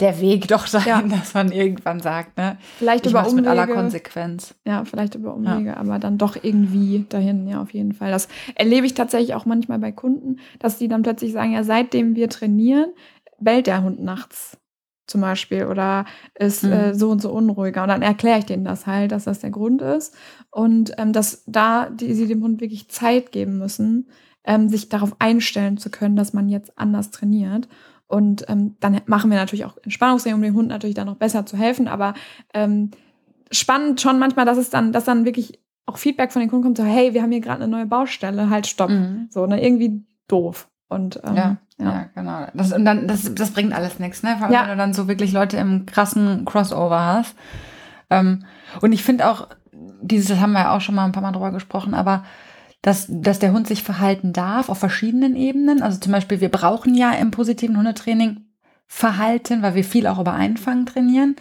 der Weg [LAUGHS] doch sein, ja. dass man irgendwann sagt, ne? Vielleicht ich über Umwege. mit aller Konsequenz. Ja, vielleicht über Umwege, ja. aber dann doch irgendwie dahin, ja, auf jeden Fall. Das erlebe ich tatsächlich auch manchmal bei Kunden, dass die dann plötzlich sagen, ja, seitdem wir trainieren, bellt der Hund nachts zum Beispiel oder ist mhm. äh, so und so unruhiger. Und dann erkläre ich denen das halt, dass das der Grund ist. Und ähm, dass da die, sie dem Hund wirklich Zeit geben müssen, ähm, sich darauf einstellen zu können, dass man jetzt anders trainiert. Und ähm, dann machen wir natürlich auch Entspannungstraining, um dem Hund natürlich dann noch besser zu helfen. Aber ähm, spannend schon manchmal, dass es dann, dass dann wirklich auch Feedback von den Kunden kommt, so, hey, wir haben hier gerade eine neue Baustelle, halt stopp. Mhm. So, ne, irgendwie doof. Und ähm, ja, ja, ja. genau. Das, und dann, das, das bringt alles nichts, ne? Vor allem, ja. wenn du dann so wirklich Leute im krassen Crossover hast. Ähm, und ich finde auch, dieses, das haben wir ja auch schon mal ein paar Mal drüber gesprochen, aber dass, dass der Hund sich verhalten darf auf verschiedenen Ebenen. Also zum Beispiel, wir brauchen ja im positiven Hundetraining Verhalten, weil wir viel auch über Einfangen trainieren.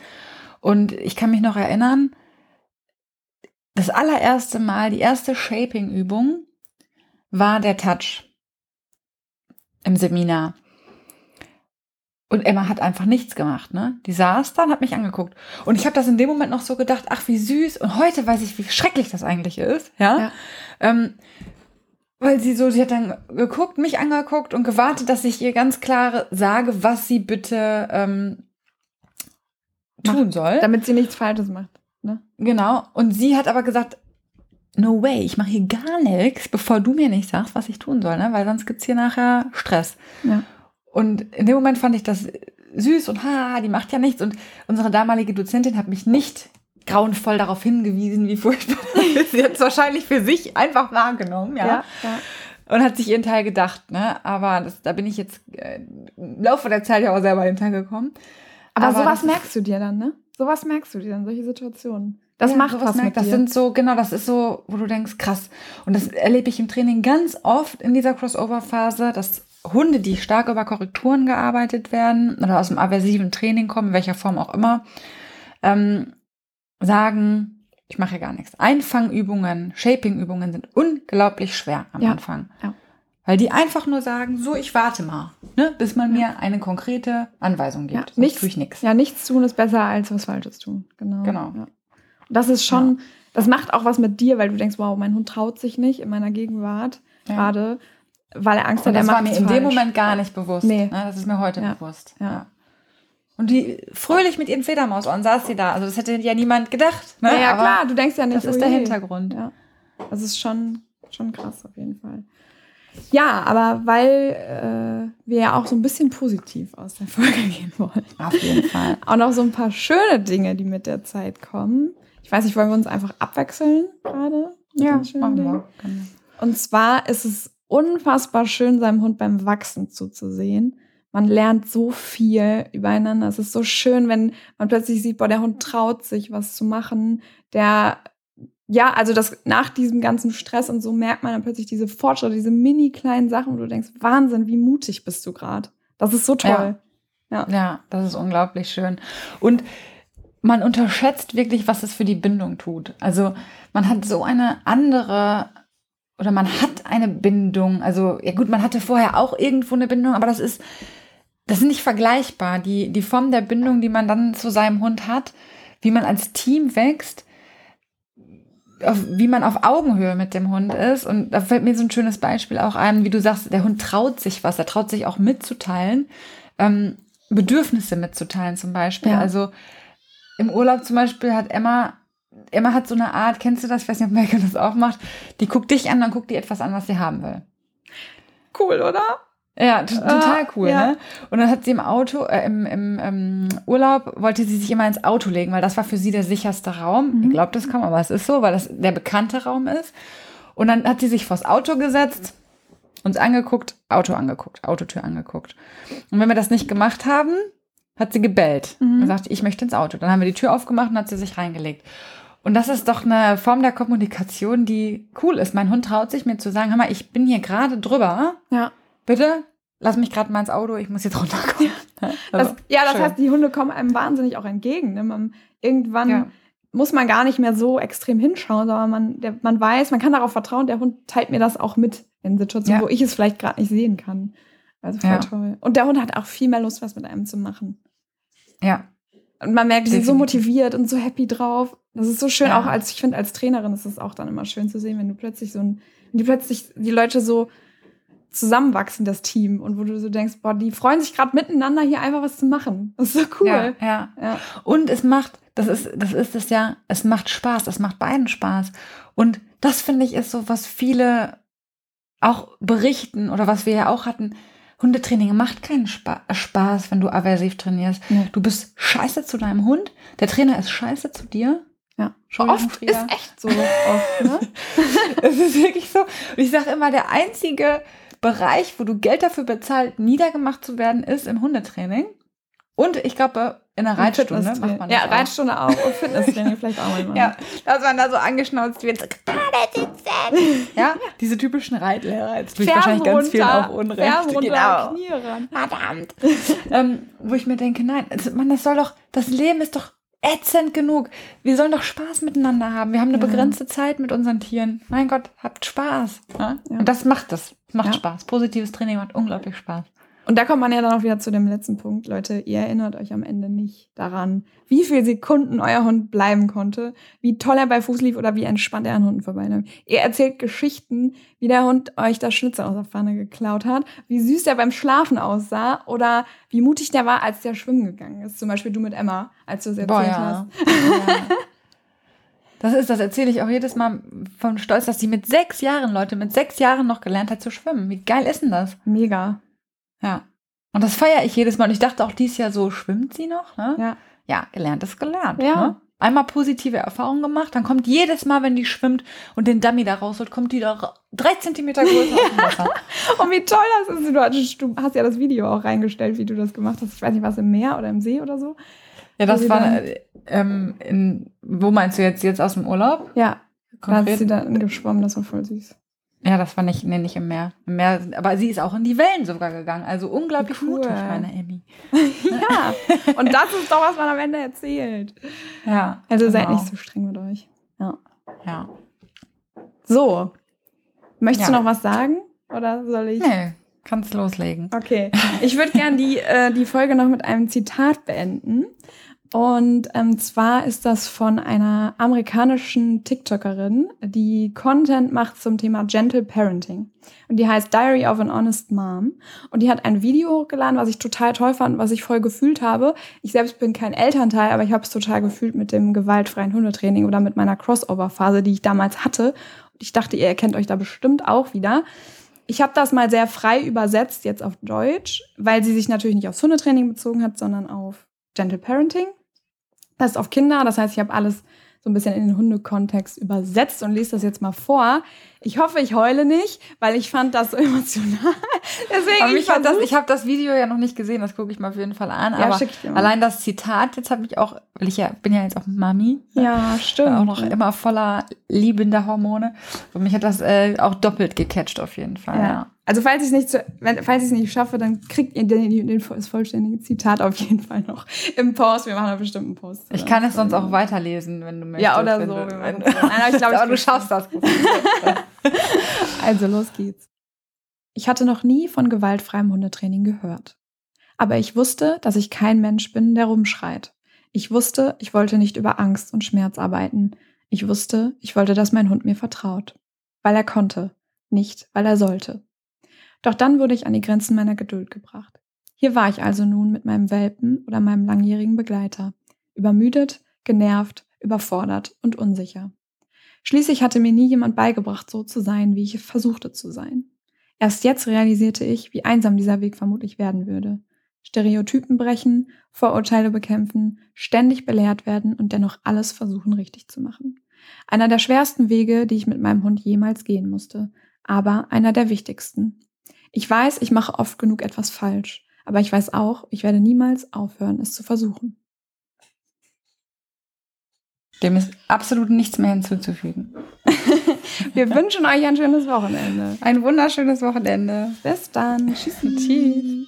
Und ich kann mich noch erinnern, das allererste Mal, die erste Shaping-Übung war der Touch im Seminar. Und Emma hat einfach nichts gemacht, ne? Die saß dann, hat mich angeguckt. Und ich habe das in dem Moment noch so gedacht, ach, wie süß. Und heute weiß ich, wie schrecklich das eigentlich ist, ja. ja. Ähm, weil sie so, sie hat dann geguckt, mich angeguckt und gewartet, dass ich ihr ganz klar sage, was sie bitte ähm, tun soll. Damit sie nichts Falsches macht. Ne? Genau. Und sie hat aber gesagt, no way, ich mache hier gar nichts, bevor du mir nicht sagst, was ich tun soll, ne? weil sonst gibt's hier nachher Stress. Ja. Und in dem Moment fand ich das süß und ha, die macht ja nichts. Und unsere damalige Dozentin hat mich nicht grauenvoll darauf hingewiesen, wie furchtbar das ist. Sie hat es wahrscheinlich für sich einfach wahrgenommen, ja. ja, ja. Und hat sich ihren Teil gedacht, ne? Aber das, da bin ich jetzt äh, im Laufe der Zeit ja auch selber hintergekommen. Aber, Aber sowas merkst du dir dann, ne? Sowas merkst du dir dann, solche Situationen. Das ja, macht was mit Das dir. sind so, genau, das ist so, wo du denkst, krass. Und das erlebe ich im Training ganz oft in dieser Crossover-Phase, dass Hunde, die stark über Korrekturen gearbeitet werden oder aus dem aversiven Training kommen, in welcher Form auch immer, ähm, sagen, ich mache hier gar nichts. Einfangübungen, Shapingübungen sind unglaublich schwer am ja. Anfang. Ja. Weil die einfach nur sagen, so, ich warte mal, ne, bis man ja. mir eine konkrete Anweisung gibt. Ja, nichts, tue ich nichts. Ja, nichts tun ist besser als was Falsches tun. Genau. Genau. Ja. Das ist schon, das macht auch was mit dir, weil du denkst, wow, mein Hund traut sich nicht in meiner Gegenwart gerade, weil er Angst hat, er macht Das war mir in falsch. dem Moment gar nicht bewusst. Nee. Ne? Das ist mir heute bewusst. ja. Und die fröhlich mit ihren Fledermausohren saß sie da. Also das hätte ja niemand gedacht. Ne? Ja, ja klar, du denkst ja nicht. Das ist der Hintergrund. Ja. Das ist schon, schon krass auf jeden Fall. Ja, aber weil äh, wir ja auch so ein bisschen positiv aus der [LAUGHS] Folge gehen wollen. Auf jeden Fall. Auch noch so ein paar schöne Dinge, die mit der Zeit kommen. Ich weiß nicht, wollen wir uns einfach abwechseln gerade? Ja, machen wir. Und zwar ist es unfassbar schön, seinem Hund beim Wachsen zuzusehen. Man lernt so viel übereinander. Es ist so schön, wenn man plötzlich sieht, boah, der Hund traut sich, was zu machen. Der ja, also das nach diesem ganzen Stress und so merkt man dann plötzlich diese Fortschritte, diese mini kleinen Sachen, wo du denkst, Wahnsinn, wie mutig bist du gerade. Das ist so toll. Ja. ja. ja, das ist unglaublich schön. Und man unterschätzt wirklich, was es für die Bindung tut. Also man hat so eine andere oder man hat eine Bindung. Also ja gut, man hatte vorher auch irgendwo eine Bindung, aber das ist das ist nicht vergleichbar. Die die Form der Bindung, die man dann zu seinem Hund hat, wie man als Team wächst, auf, wie man auf Augenhöhe mit dem Hund ist. Und da fällt mir so ein schönes Beispiel auch ein, wie du sagst, der Hund traut sich was, er traut sich auch mitzuteilen, ähm, Bedürfnisse mitzuteilen zum Beispiel. Ja. Also im Urlaub zum Beispiel hat Emma, Emma hat so eine Art, kennst du das? Ich weiß nicht, ob Melke das auch macht. Die guckt dich an, dann guckt die etwas an, was sie haben will. Cool, oder? Ja, total ah, cool, ja. ne? Und dann hat sie im Auto, äh, im, im ähm, Urlaub, wollte sie sich immer ins Auto legen, weil das war für sie der sicherste Raum. Mhm. Ich glaube, das kaum, aber es ist so, weil das der bekannte Raum ist. Und dann hat sie sich vors Auto gesetzt, uns angeguckt, Auto angeguckt, Autotür angeguckt. Und wenn wir das nicht gemacht haben, hat sie gebellt mhm. und sagte, ich möchte ins Auto. Dann haben wir die Tür aufgemacht und hat sie sich reingelegt. Und das ist doch eine Form der Kommunikation, die cool ist. Mein Hund traut sich mir zu sagen, hör mal, ich bin hier gerade drüber. Ja. Bitte lass mich gerade mal ins Auto, ich muss jetzt runterkommen. Ja, [LAUGHS] also, das, ja, das heißt, die Hunde kommen einem wahnsinnig auch entgegen. Ne? Man, irgendwann ja. muss man gar nicht mehr so extrem hinschauen, sondern man, der, man weiß, man kann darauf vertrauen, der Hund teilt mir das auch mit in Situationen, ja. wo ich es vielleicht gerade nicht sehen kann. Also voll toll. Und der Hund hat auch viel mehr Lust, was mit einem zu machen. Ja. Und man merkt, die sind so motiviert und so happy drauf. Das ist so schön, auch als, ich finde, als Trainerin ist es auch dann immer schön zu sehen, wenn du plötzlich so ein, wenn die plötzlich die Leute so zusammenwachsen, das Team. Und wo du so denkst, boah, die freuen sich gerade miteinander, hier einfach was zu machen. Das ist so cool. Ja, ja. ja. Und es macht, das ist, das ist es ja, es macht Spaß, es macht beiden Spaß. Und das finde ich ist so, was viele auch berichten oder was wir ja auch hatten. Hundetraining macht keinen Spa Spaß, wenn du aversiv trainierst. Nee. Du bist scheiße zu deinem Hund, der Trainer ist scheiße zu dir. Ja, oft Frieda. ist echt so. oft, ne? [LAUGHS] es ist wirklich so. Und ich sage immer, der einzige Bereich, wo du Geld dafür bezahlt, niedergemacht zu werden, ist im Hundetraining. Und ich glaube, in der Reitstunde macht man das Ja, auch. Reitstunde auch und [LAUGHS] Fitnesstraining vielleicht auch mal. Ja, dass man da so angeschnauzt wird. [LAUGHS] So, ja, diese typischen Reitlehrer. Jetzt tue ich wahrscheinlich ganz viel auch Unrecht. Ferm runter, genau. Knie ran. Verdammt. [LAUGHS] ähm, wo ich mir denke, nein, also, man, das soll doch, das Leben ist doch ätzend genug. Wir sollen doch Spaß miteinander haben. Wir haben eine ja. begrenzte Zeit mit unseren Tieren. Mein Gott, habt Spaß. Ja? Ja. Und das macht es. Macht Spaß. Positives Training macht unglaublich Spaß. Und da kommt man ja dann auch wieder zu dem letzten Punkt, Leute. Ihr erinnert euch am Ende nicht daran, wie viele Sekunden euer Hund bleiben konnte, wie toll er bei Fuß lief oder wie entspannt er an Hunden vorbeiläuft. Ihr erzählt Geschichten, wie der Hund euch das Schnitzel aus der Pfanne geklaut hat, wie süß er beim Schlafen aussah oder wie mutig der war, als der schwimmen gegangen ist. Zum Beispiel du mit Emma, als du es erzählt Boah, ja. hast. Ja. Das ist, das erzähle ich auch jedes Mal von Stolz, dass sie mit sechs Jahren, Leute, mit sechs Jahren noch gelernt hat zu schwimmen. Wie geil ist denn das? Mega. Ja. Und das feiere ich jedes Mal. Und ich dachte auch dieses Jahr so, schwimmt sie noch? Ne? Ja. Ja, gelernt ist gelernt. Ja. Ne? Einmal positive Erfahrungen gemacht, dann kommt jedes Mal, wenn die schwimmt und den Dummy da rausholt, kommt die da drei Zentimeter größer aus dem Wasser. [LAUGHS] und wie toll das ist. Du hast, du hast ja das Video auch reingestellt, wie du das gemacht hast. Ich weiß nicht, was im Meer oder im See oder so. Ja, das war, ähm, in, wo meinst du jetzt, jetzt aus dem Urlaub? Ja, Konkret? da ist sie dann geschwommen, das war voll süß. Ja, das war nicht, nee, nicht im Meer. Im Meer. Aber sie ist auch in die Wellen sogar gegangen. Also unglaublich cool. mutig, meine Emmy. [LAUGHS] ja, und das ist doch, was man am Ende erzählt. Ja. Also genau. seid nicht so streng mit euch. Ja. Ja. So. Möchtest ja. du noch was sagen? Oder soll ich? Nee, kannst loslegen. Okay. Ich würde gerne die, äh, die Folge noch mit einem Zitat beenden. Und ähm, zwar ist das von einer amerikanischen TikTokerin, die Content macht zum Thema Gentle Parenting. Und die heißt Diary of an Honest Mom. Und die hat ein Video hochgeladen, was ich total toll fand, was ich voll gefühlt habe. Ich selbst bin kein Elternteil, aber ich habe es total gefühlt mit dem gewaltfreien Hundetraining oder mit meiner Crossover-Phase, die ich damals hatte. Und ich dachte, ihr erkennt euch da bestimmt auch wieder. Ich habe das mal sehr frei übersetzt, jetzt auf Deutsch, weil sie sich natürlich nicht aufs Hundetraining bezogen hat, sondern auf Gentle Parenting. Das ist auf Kinder, das heißt, ich habe alles so ein bisschen in den Hundekontext übersetzt und lese das jetzt mal vor. Ich hoffe, ich heule nicht, weil ich fand das so [LAUGHS] emotional. Deswegen aber ich, das, ich habe das Video ja noch nicht gesehen, das gucke ich mal auf jeden Fall an. Ja, aber allein das Zitat, jetzt habe ich auch, weil ich ja bin ja jetzt auch Mami. Ja, stimmt. Auch noch immer voller liebender Hormone. Und mich hat das äh, auch doppelt gecatcht auf jeden Fall. Ja. ja. Also falls ich es nicht, zu, wenn, falls ich es nicht schaffe, dann kriegt ihr den, den, das vollständige Zitat auf jeden Fall noch im Post. Wir machen einen bestimmten Post. Ich kann es sonst auch weiterlesen, wenn du möchtest. Ja, oder so. Du, wenn, Nein, aber ich glaube, [LAUGHS] du schaffst das. [LAUGHS] also los geht's. Ich hatte noch nie von gewaltfreiem Hundetraining gehört. Aber ich wusste, dass ich kein Mensch bin, der rumschreit. Ich wusste, ich wollte nicht über Angst und Schmerz arbeiten. Ich wusste, ich wollte, dass mein Hund mir vertraut. Weil er konnte, nicht weil er sollte. Doch dann wurde ich an die Grenzen meiner Geduld gebracht. Hier war ich also nun mit meinem Welpen oder meinem langjährigen Begleiter. Übermüdet, genervt, überfordert und unsicher. Schließlich hatte mir nie jemand beigebracht, so zu sein, wie ich versuchte zu sein. Erst jetzt realisierte ich, wie einsam dieser Weg vermutlich werden würde. Stereotypen brechen, Vorurteile bekämpfen, ständig belehrt werden und dennoch alles versuchen richtig zu machen. Einer der schwersten Wege, die ich mit meinem Hund jemals gehen musste, aber einer der wichtigsten. Ich weiß, ich mache oft genug etwas falsch, aber ich weiß auch, ich werde niemals aufhören, es zu versuchen. Dem ist absolut nichts mehr hinzuzufügen. [LAUGHS] Wir wünschen euch ein schönes Wochenende. Ein wunderschönes Wochenende. Bis dann. Tschüss. Tschüss.